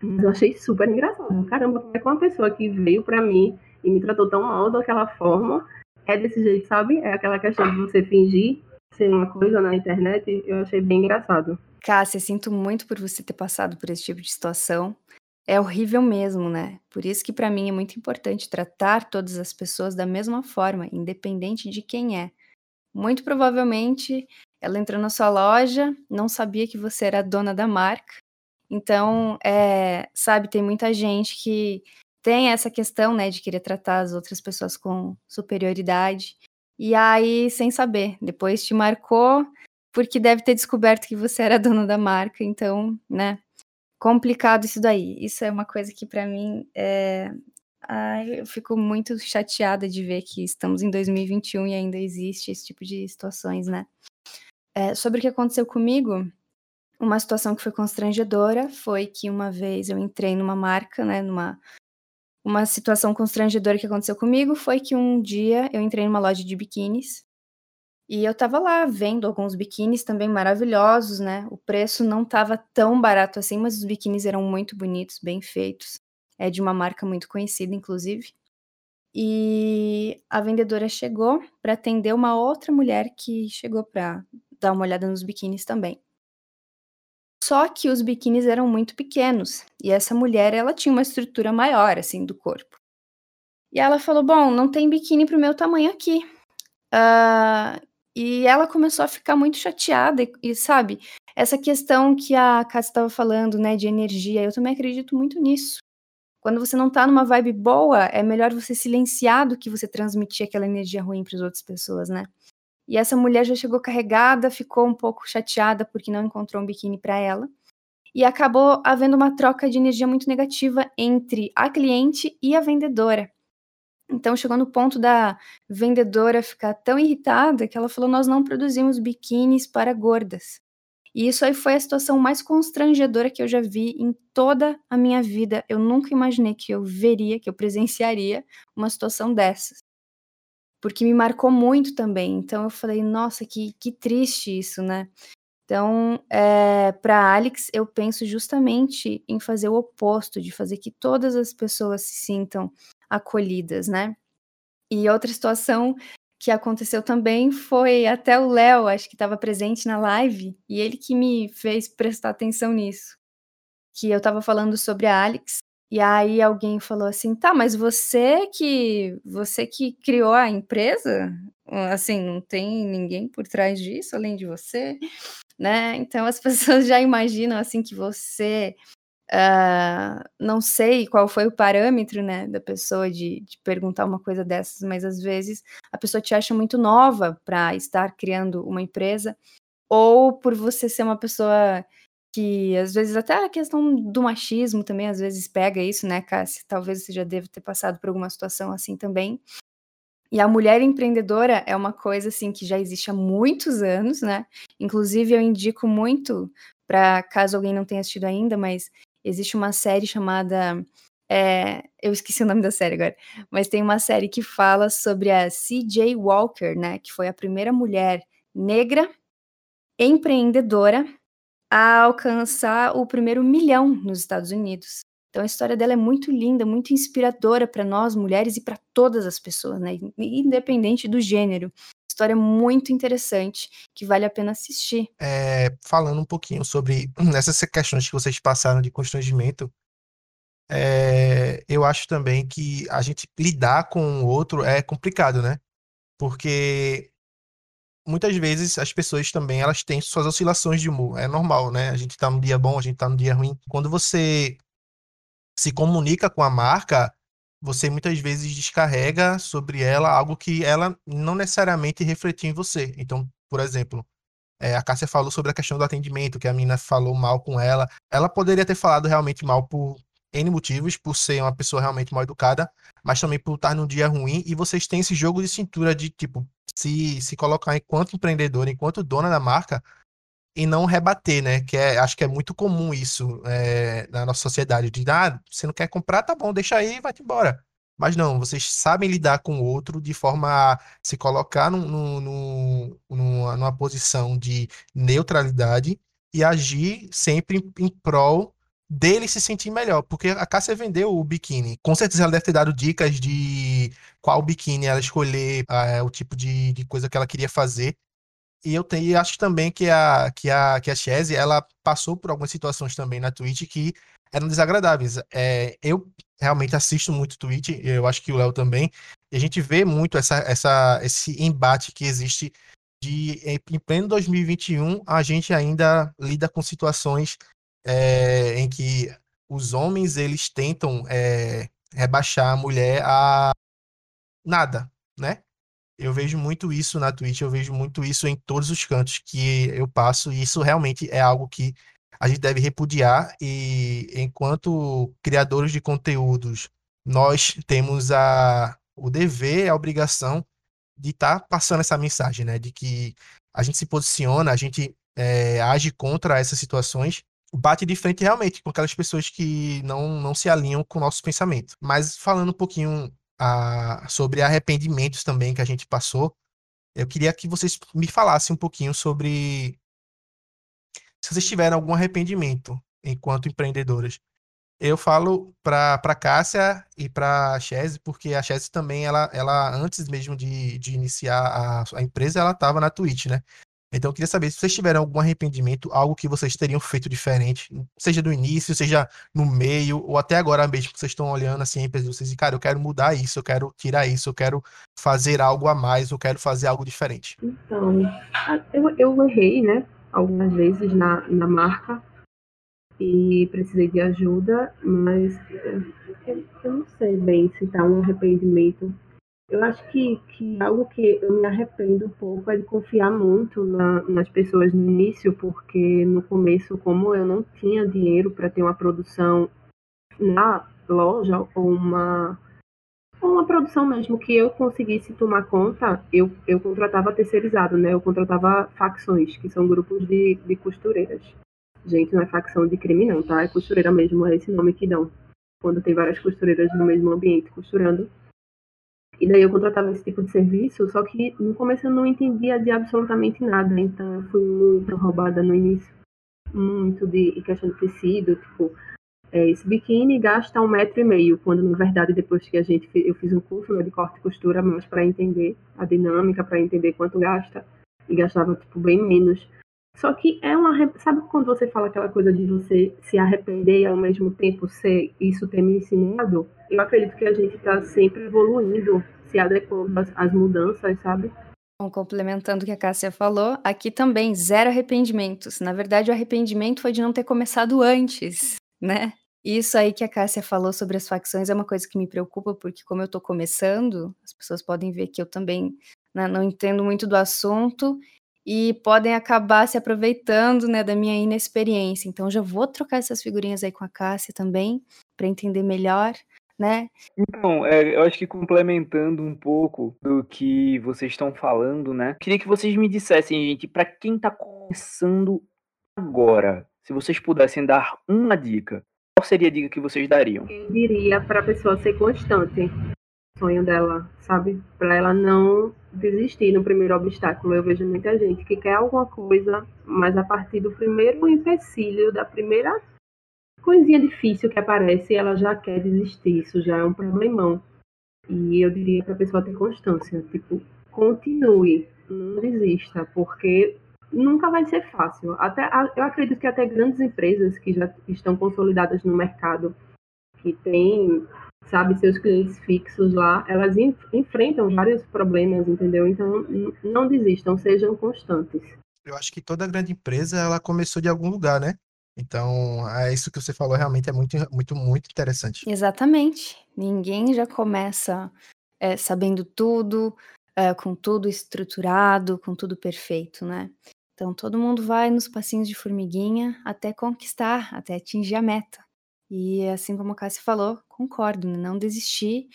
D: Mas eu achei super engraçado. Caramba, como é que uma pessoa que veio pra mim e me tratou tão mal daquela forma é desse jeito, sabe? É aquela questão de você fingir ser uma coisa na internet. Eu achei bem engraçado.
E: Cássia, sinto muito por você ter passado por esse tipo de situação. É horrível mesmo, né? Por isso que para mim é muito importante tratar todas as pessoas da mesma forma, independente de quem é. Muito provavelmente ela entrou na sua loja, não sabia que você era dona da marca. Então, é, sabe, tem muita gente que tem essa questão, né, de querer tratar as outras pessoas com superioridade. E aí, sem saber, depois te marcou porque deve ter descoberto que você era dona da marca. Então, né, complicado isso daí. Isso é uma coisa que para mim é, Ai, eu fico muito chateada de ver que estamos em 2021 e ainda existe esse tipo de situações, né? É, sobre o que aconteceu comigo, uma situação que foi constrangedora foi que uma vez eu entrei numa marca, né, numa uma situação constrangedora que aconteceu comigo foi que um dia eu entrei numa loja de biquínis e eu tava lá vendo alguns biquínis também maravilhosos, né? O preço não tava tão barato assim, mas os biquínis eram muito bonitos, bem feitos é de uma marca muito conhecida, inclusive. E a vendedora chegou para atender uma outra mulher que chegou para dar uma olhada nos biquínis também. Só que os biquínis eram muito pequenos e essa mulher ela tinha uma estrutura maior assim do corpo. E ela falou: "Bom, não tem biquíni para o meu tamanho aqui". Uh, e ela começou a ficar muito chateada e, e sabe essa questão que a Cássia estava falando, né, de energia. Eu também acredito muito nisso. Quando você não tá numa vibe boa, é melhor você silenciar do que você transmitir aquela energia ruim para as outras pessoas, né? E essa mulher já chegou carregada, ficou um pouco chateada porque não encontrou um biquíni para ela. E acabou havendo uma troca de energia muito negativa entre a cliente e a vendedora. Então chegou no ponto da vendedora ficar tão irritada que ela falou: Nós não produzimos biquínis para gordas. E isso aí foi a situação mais constrangedora que eu já vi em toda a minha vida. Eu nunca imaginei que eu veria, que eu presenciaria uma situação dessas. Porque me marcou muito também. Então eu falei, nossa, que, que triste isso, né? Então, é, eh, para Alex, eu penso justamente em fazer o oposto, de fazer que todas as pessoas se sintam acolhidas, né? E outra situação que aconteceu também foi até o Léo, acho que estava presente na live, e ele que me fez prestar atenção nisso. Que eu estava falando sobre a Alex, e aí alguém falou assim: "Tá, mas você que você que criou a empresa? Assim, não tem ninguém por trás disso além de você?" Né? Então as pessoas já imaginam assim que você Uh, não sei qual foi o parâmetro, né, da pessoa de, de, perguntar uma coisa dessas, mas às vezes a pessoa te acha muito nova para estar criando uma empresa, ou por você ser uma pessoa que às vezes até a questão do machismo também às vezes pega isso, né, Cássia? Talvez você já deva ter passado por alguma situação assim também. E a mulher empreendedora é uma coisa assim que já existe há muitos anos, né? Inclusive eu indico muito para caso alguém não tenha assistido ainda, mas existe uma série chamada. É, eu esqueci o nome da série agora, mas tem uma série que fala sobre a C.J. Walker, né, que foi a primeira mulher negra empreendedora a alcançar o primeiro milhão nos Estados Unidos. Então a história dela é muito linda, muito inspiradora para nós mulheres e para todas as pessoas, né, independente do gênero. História muito interessante que vale a pena assistir.
B: É, falando um pouquinho sobre essas questões que vocês passaram de constrangimento, é, eu acho também que a gente lidar com o outro é complicado, né? Porque muitas vezes as pessoas também elas têm suas oscilações de humor. É normal, né? A gente tá num dia bom, a gente tá num dia ruim. Quando você se comunica com a marca, você muitas vezes descarrega sobre ela algo que ela não necessariamente refletiu em você. Então, por exemplo, é, a Cássia falou sobre a questão do atendimento, que a menina falou mal com ela. Ela poderia ter falado realmente mal por N motivos, por ser uma pessoa realmente mal educada, mas também por estar num dia ruim. E vocês têm esse jogo de cintura de, tipo, se, se colocar enquanto empreendedora, enquanto dona da marca, e não rebater, né? Que é, acho que é muito comum isso é, na nossa sociedade. De, ah, você não quer comprar, tá bom, deixa aí e vai-te embora. Mas não, vocês sabem lidar com o outro de forma a se colocar num, num, numa, numa posição de neutralidade e agir sempre em, em prol dele se sentir melhor. Porque a Cássia vendeu o biquíni. Com certeza ela deve ter dado dicas de qual biquíni ela escolher, uh, o tipo de, de coisa que ela queria fazer. E eu tenho, acho também que a que a que a Chese, ela passou por algumas situações também na Twitch que eram desagradáveis. É, eu realmente assisto muito Twitch, eu acho que o Léo também, e a gente vê muito essa, essa esse embate que existe de em pleno 2021 a gente ainda lida com situações é, em que os homens eles tentam é, rebaixar a mulher a nada, né? Eu vejo muito isso na Twitch, eu vejo muito isso em todos os cantos que eu passo, e isso realmente é algo que a gente deve repudiar. E enquanto criadores de conteúdos, nós temos a, o dever, a obrigação de estar tá passando essa mensagem, né? De que a gente se posiciona, a gente é, age contra essas situações, bate de frente realmente com aquelas pessoas que não, não se alinham com o nosso pensamento. Mas falando um pouquinho a, sobre arrependimentos também que a gente passou. Eu queria que vocês me falassem um pouquinho sobre se vocês tiveram algum arrependimento enquanto empreendedoras. Eu falo para para Cássia e para a Chese, porque a Chese também ela, ela antes mesmo de, de iniciar a, a empresa, ela estava na Twitch, né? Então eu queria saber se vocês tiveram algum arrependimento, algo que vocês teriam feito diferente, seja do início, seja no meio, ou até agora mesmo que vocês estão olhando assim, vocês dizem, cara, eu quero mudar isso, eu quero tirar isso, eu quero fazer algo a mais, eu quero fazer algo diferente.
D: Então, eu, eu errei, né, algumas vezes na, na marca e precisei de ajuda, mas eu, eu não sei bem se tá um arrependimento eu acho que, que algo que eu me arrependo um pouco é de confiar muito na, nas pessoas no início, porque no começo, como eu não tinha dinheiro para ter uma produção na loja ou uma, ou uma produção mesmo que eu conseguisse tomar conta, eu, eu contratava terceirizado, né? Eu contratava facções, que são grupos de, de costureiras. Gente, não é facção de crime não, tá? É costureira mesmo, é esse nome que dão. Quando tem várias costureiras no mesmo ambiente costurando e daí eu contratava esse tipo de serviço, só que no começo eu não entendia de absolutamente nada, então eu fui muito roubada no início, muito de questão de tecido, tipo, é, esse biquíni gasta um metro e meio, quando na verdade depois que a gente eu fiz um curso né, de corte e costura, mas para entender a dinâmica, para entender quanto gasta, e gastava tipo bem menos. Só que é uma. Sabe quando você fala aquela coisa de você se arrepender e ao mesmo tempo ser isso ter me ensinado? Eu acredito que a gente está sempre evoluindo, se adequando às, às mudanças, sabe?
E: Bom, complementando o que a Cássia falou, aqui também zero arrependimentos. Na verdade, o arrependimento foi de não ter começado antes, né? Isso aí que a Cássia falou sobre as facções é uma coisa que me preocupa, porque como eu estou começando, as pessoas podem ver que eu também né, não entendo muito do assunto e podem acabar se aproveitando né, da minha inexperiência. Então já vou trocar essas figurinhas aí com a Cássia também, para entender melhor, né?
C: Então, é, eu acho que complementando um pouco do que vocês estão falando, né? Queria que vocês me dissessem, gente, para quem está começando agora, se vocês pudessem dar uma dica, qual seria a dica que vocês dariam?
D: Eu diria para a pessoa ser constante sonho dela, sabe? Para ela não desistir no primeiro obstáculo. Eu vejo muita gente que quer alguma coisa, mas a partir do primeiro empecilho, da primeira coisinha difícil que aparece, ela já quer desistir. Isso já é um problemão. E eu diria para a pessoa ter constância, tipo, continue, não desista, porque nunca vai ser fácil. Até eu acredito que até grandes empresas que já estão consolidadas no mercado, que têm, sabe, seus clientes fixos lá, elas enfrentam vários problemas, entendeu? Então, não desistam, sejam constantes.
B: Eu acho que toda grande empresa ela começou de algum lugar, né? Então, é isso que você falou realmente é muito, muito, muito interessante.
E: Exatamente. Ninguém já começa é, sabendo tudo, é, com tudo estruturado, com tudo perfeito, né? Então todo mundo vai nos passinhos de formiguinha até conquistar, até atingir a meta. E assim como a Cássia falou, concordo, né? não desistir.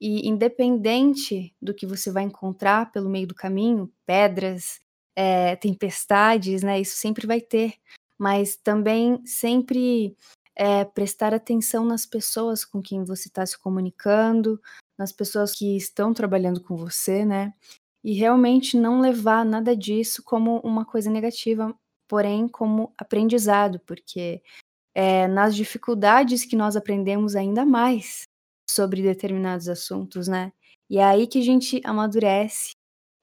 E: E independente do que você vai encontrar pelo meio do caminho, pedras, é, tempestades, né? Isso sempre vai ter. Mas também sempre é, prestar atenção nas pessoas com quem você está se comunicando, nas pessoas que estão trabalhando com você, né? e realmente não levar nada disso como uma coisa negativa, porém como aprendizado, porque é nas dificuldades que nós aprendemos ainda mais sobre determinados assuntos, né? E é aí que a gente amadurece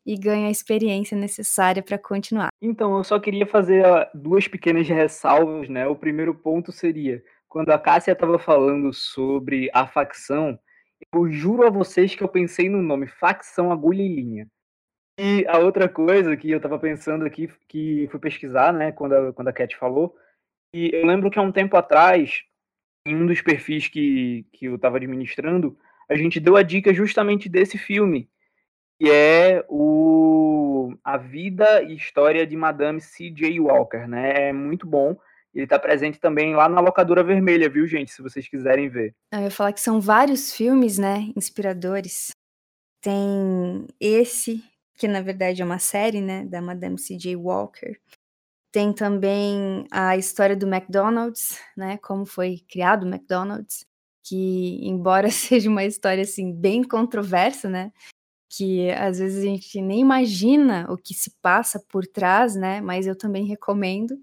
E: e ganha a experiência necessária para continuar.
C: Então, eu só queria fazer duas pequenas ressalvas, né? O primeiro ponto seria, quando a Cássia estava falando sobre a facção, eu juro a vocês que eu pensei no nome Facção Agulha e Linha. E a outra coisa que eu tava pensando aqui, que fui pesquisar, né, quando a, quando a Cat falou, e eu lembro que há um tempo atrás, em um dos perfis que, que eu tava administrando, a gente deu a dica justamente desse filme, que é o A Vida e História de Madame C.J. Walker, né? É muito bom. Ele está presente também lá na Locadora Vermelha, viu, gente? Se vocês quiserem ver.
E: Eu ia falar que são vários filmes, né? Inspiradores. Tem esse, que na verdade é uma série, né, da Madame C.J. Walker. Tem também a história do McDonald's, né, como foi criado o McDonald's, que embora seja uma história assim bem controversa, né, que às vezes a gente nem imagina o que se passa por trás, né, mas eu também recomendo.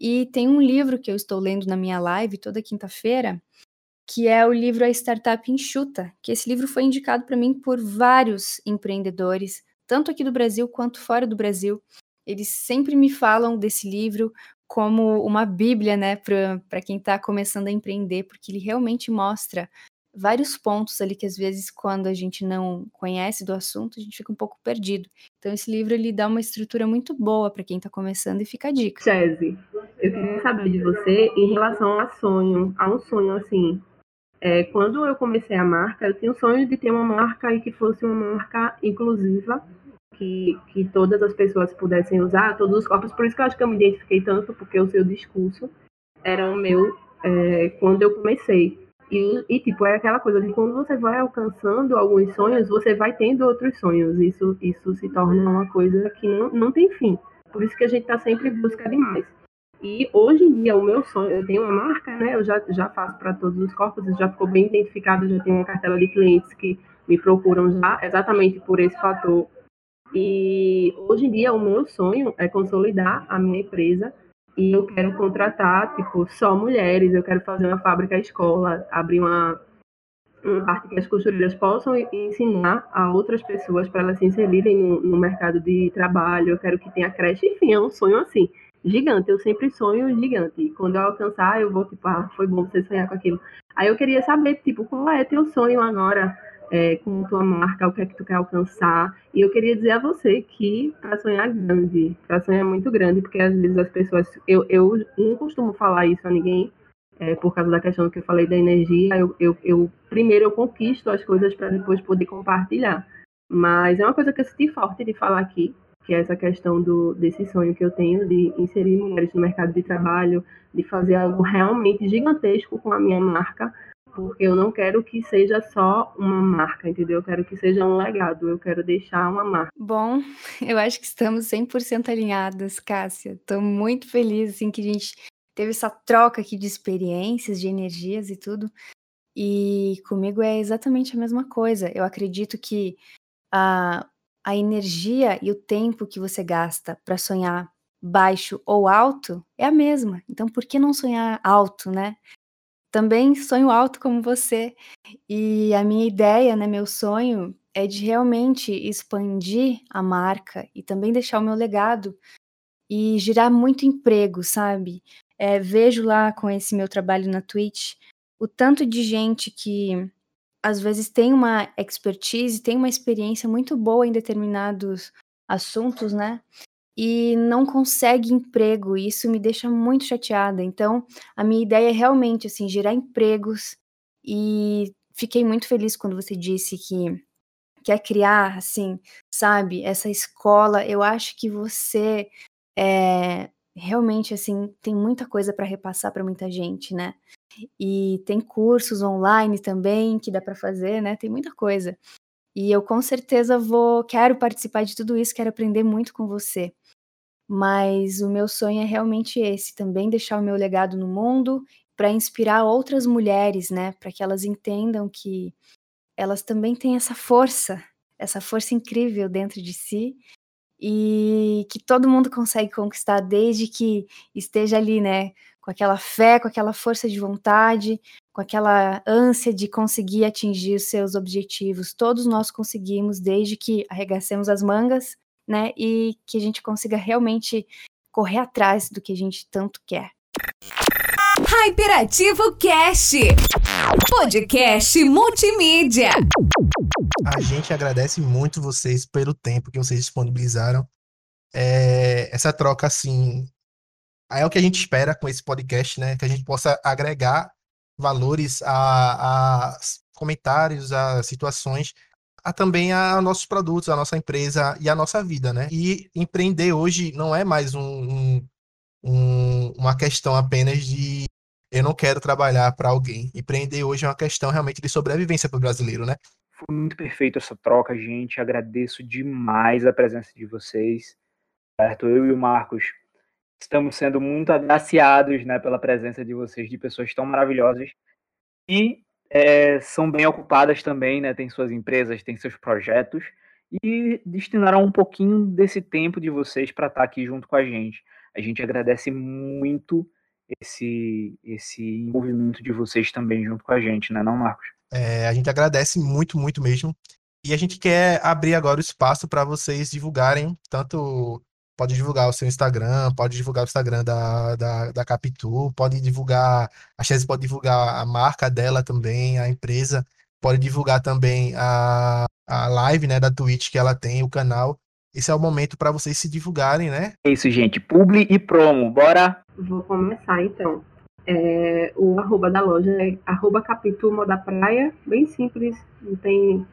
E: E tem um livro que eu estou lendo na minha live toda quinta-feira, que é o livro A Startup Enxuta, que esse livro foi indicado para mim por vários empreendedores, tanto aqui do Brasil quanto fora do Brasil. Eles sempre me falam desse livro como uma bíblia, né, para quem está começando a empreender, porque ele realmente mostra vários pontos ali que às vezes quando a gente não conhece do assunto, a gente fica um pouco perdido. Então esse livro ele dá uma estrutura muito boa para quem está começando e fica a dica.
D: Chese, eu queria saber de você em relação a sonho, a um sonho assim. É, quando eu comecei a marca, eu tinha o sonho de ter uma marca e que fosse uma marca inclusiva que, que todas as pessoas pudessem usar, todos os corpos. Por isso que eu acho que eu me identifiquei tanto, porque o seu discurso era o meu é, quando eu comecei. E, e, tipo, é aquela coisa de quando você vai alcançando alguns sonhos, você vai tendo outros sonhos. Isso, isso se torna uma coisa que não, não tem fim. Por isso que a gente está sempre em busca de mais. E hoje em dia, o meu sonho, eu tenho uma marca, né? Eu já, já faço para todos os corpos, já ficou bem identificado, já tenho uma cartela de clientes que me procuram já, exatamente por esse fator e hoje em dia o meu sonho é consolidar a minha empresa e eu quero contratar, tipo, só mulheres, eu quero fazer uma fábrica escola, abrir uma, parte que as costureiras possam ensinar a outras pessoas para elas se inserirem no, no, mercado de trabalho, eu quero que tenha creche, enfim, é um sonho assim, gigante, eu sempre sonho gigante, e quando eu alcançar, eu vou, tipo, ah, foi bom você sonhar com aquilo. Aí eu queria saber, tipo, qual é teu sonho agora, é, com tua marca, o que é que tu quer alcançar. E eu queria dizer a você que para sonhar grande, para sonhar muito grande, porque às vezes as pessoas, eu, eu não costumo falar isso a ninguém, é, por causa da questão que eu falei da energia, eu, eu, eu primeiro eu conquisto as coisas para depois poder compartilhar. Mas é uma coisa que eu senti forte de falar aqui, que é essa questão do, desse sonho que eu tenho de inserir mulheres no mercado de trabalho, de fazer algo realmente gigantesco com a minha marca, porque eu não quero que seja só uma marca, entendeu? Eu quero que seja um legado, eu quero deixar uma marca.
E: Bom, eu acho que estamos 100% alinhadas, Cássia. Estou muito feliz assim que a gente teve essa troca aqui de experiências, de energias e tudo. E comigo é exatamente a mesma coisa. Eu acredito que a, a energia e o tempo que você gasta para sonhar baixo ou alto é a mesma. Então, por que não sonhar alto, né? Também sonho alto como você. E a minha ideia, né, meu sonho é de realmente expandir a marca e também deixar o meu legado e gerar muito emprego, sabe? É, vejo lá com esse meu trabalho na Twitch o tanto de gente que às vezes tem uma expertise, tem uma experiência muito boa em determinados assuntos, né? E não consegue emprego, e isso me deixa muito chateada. Então, a minha ideia é realmente assim gerar empregos e fiquei muito feliz quando você disse que quer criar, assim, sabe, essa escola. Eu acho que você é, realmente assim tem muita coisa para repassar para muita gente, né? E tem cursos online também que dá para fazer, né? Tem muita coisa. E eu com certeza vou, quero participar de tudo isso, quero aprender muito com você. Mas o meu sonho é realmente esse, também deixar o meu legado no mundo para inspirar outras mulheres, né, para que elas entendam que elas também têm essa força, essa força incrível dentro de si e que todo mundo consegue conquistar desde que esteja ali, né, com aquela fé, com aquela força de vontade, com aquela ânsia de conseguir atingir os seus objetivos. Todos nós conseguimos desde que arregacemos as mangas né? E que a gente consiga realmente correr atrás do que a gente tanto quer.
A: Hyperativo Cast, podcast multimídia.
B: A gente agradece muito vocês pelo tempo que vocês disponibilizaram. É, essa troca, assim, é o que a gente espera com esse podcast, né? Que a gente possa agregar valores a, a comentários, a situações a, também a nossos produtos, a nossa empresa e a nossa vida, né? E empreender hoje não é mais um, um, uma questão apenas de eu não quero trabalhar para alguém. Empreender hoje é uma questão realmente de sobrevivência para o brasileiro, né?
C: Foi muito perfeito essa troca, gente. Agradeço demais a presença de vocês. Certo? Eu e o Marcos estamos sendo muito agraciados né, pela presença de vocês, de pessoas tão maravilhosas. E é, são bem ocupadas também, né? Tem suas empresas, tem seus projetos e destinaram um pouquinho desse tempo de vocês para estar tá aqui junto com a gente. A gente agradece muito esse esse envolvimento de vocês também junto com a gente, né, não, Marcos?
B: É, a gente agradece muito, muito mesmo. E a gente quer abrir agora o espaço para vocês divulgarem tanto pode divulgar o seu Instagram, pode divulgar o Instagram da, da, da Capitu, pode divulgar, a Chese pode divulgar a marca dela também, a empresa, pode divulgar também a, a live né, da Twitch que ela tem, o canal. Esse é o momento para vocês se divulgarem, né?
C: É isso, gente. Publi e promo, bora?
D: Vou começar então. É, o arroba da loja é arroba Capitu Moda Praia, bem simples, não tem.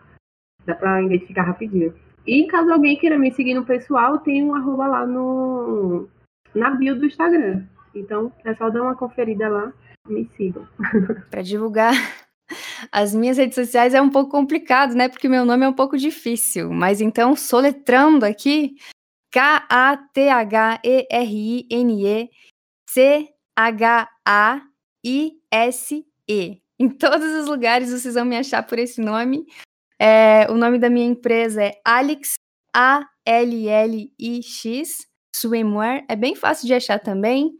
D: dá para identificar rapidinho. E caso alguém queira me seguir no pessoal, tem um arroba lá no, na bio do Instagram. Então é só dar uma conferida lá, me sigam.
E: Para divulgar as minhas redes sociais é um pouco complicado, né? Porque meu nome é um pouco difícil. Mas então, soletrando aqui, K-A-T-H-E-R-I-N-E C-H-A-I-S-E. Em todos os lugares vocês vão me achar por esse nome. É, o nome da minha empresa é Alix, A-L-L-I-X, Swimwear. É bem fácil de achar também.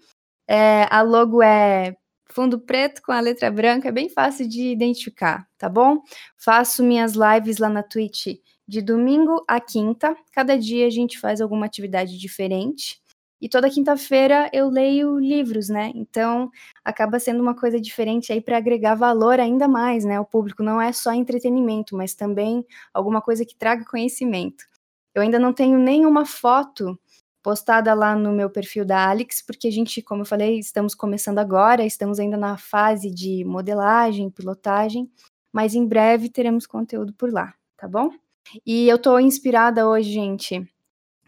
E: É, a logo é fundo preto com a letra branca, é bem fácil de identificar, tá bom? Faço minhas lives lá na Twitch de domingo a quinta. Cada dia a gente faz alguma atividade diferente. E toda quinta-feira eu leio livros, né? Então acaba sendo uma coisa diferente aí para agregar valor ainda mais, né? O público não é só entretenimento, mas também alguma coisa que traga conhecimento. Eu ainda não tenho nenhuma foto postada lá no meu perfil da Alex, porque a gente, como eu falei, estamos começando agora, estamos ainda na fase de modelagem, pilotagem, mas em breve teremos conteúdo por lá, tá bom? E eu tô inspirada hoje, gente,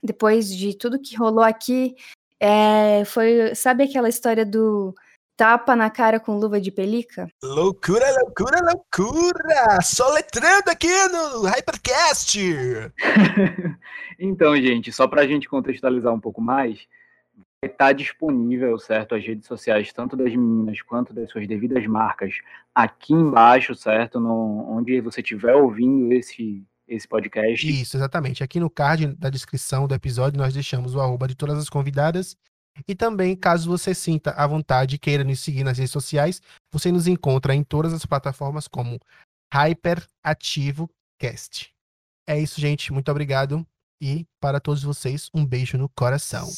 E: depois de tudo que rolou aqui, é, foi, sabe aquela história do tapa na cara com luva de pelica?
B: Loucura, loucura, loucura! Soletrando aqui no Hypercast!
C: então, gente, só para a gente contextualizar um pouco mais, vai estar tá disponível, certo, as redes sociais, tanto das meninas quanto das suas devidas marcas, aqui embaixo, certo, no, onde você estiver ouvindo esse, esse podcast.
B: Isso, exatamente. Aqui no card da descrição do episódio, nós deixamos o arroba de todas as convidadas e também, caso você sinta a vontade e queira nos seguir nas redes sociais, você nos encontra em todas as plataformas como Hyperativo Cast. É isso, gente. Muito obrigado. E para todos vocês, um beijo no coração.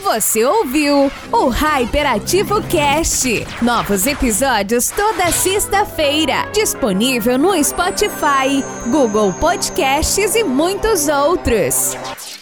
A: Você ouviu o Hyperativo Cast. Novos episódios toda sexta-feira. Disponível no Spotify, Google Podcasts e muitos outros.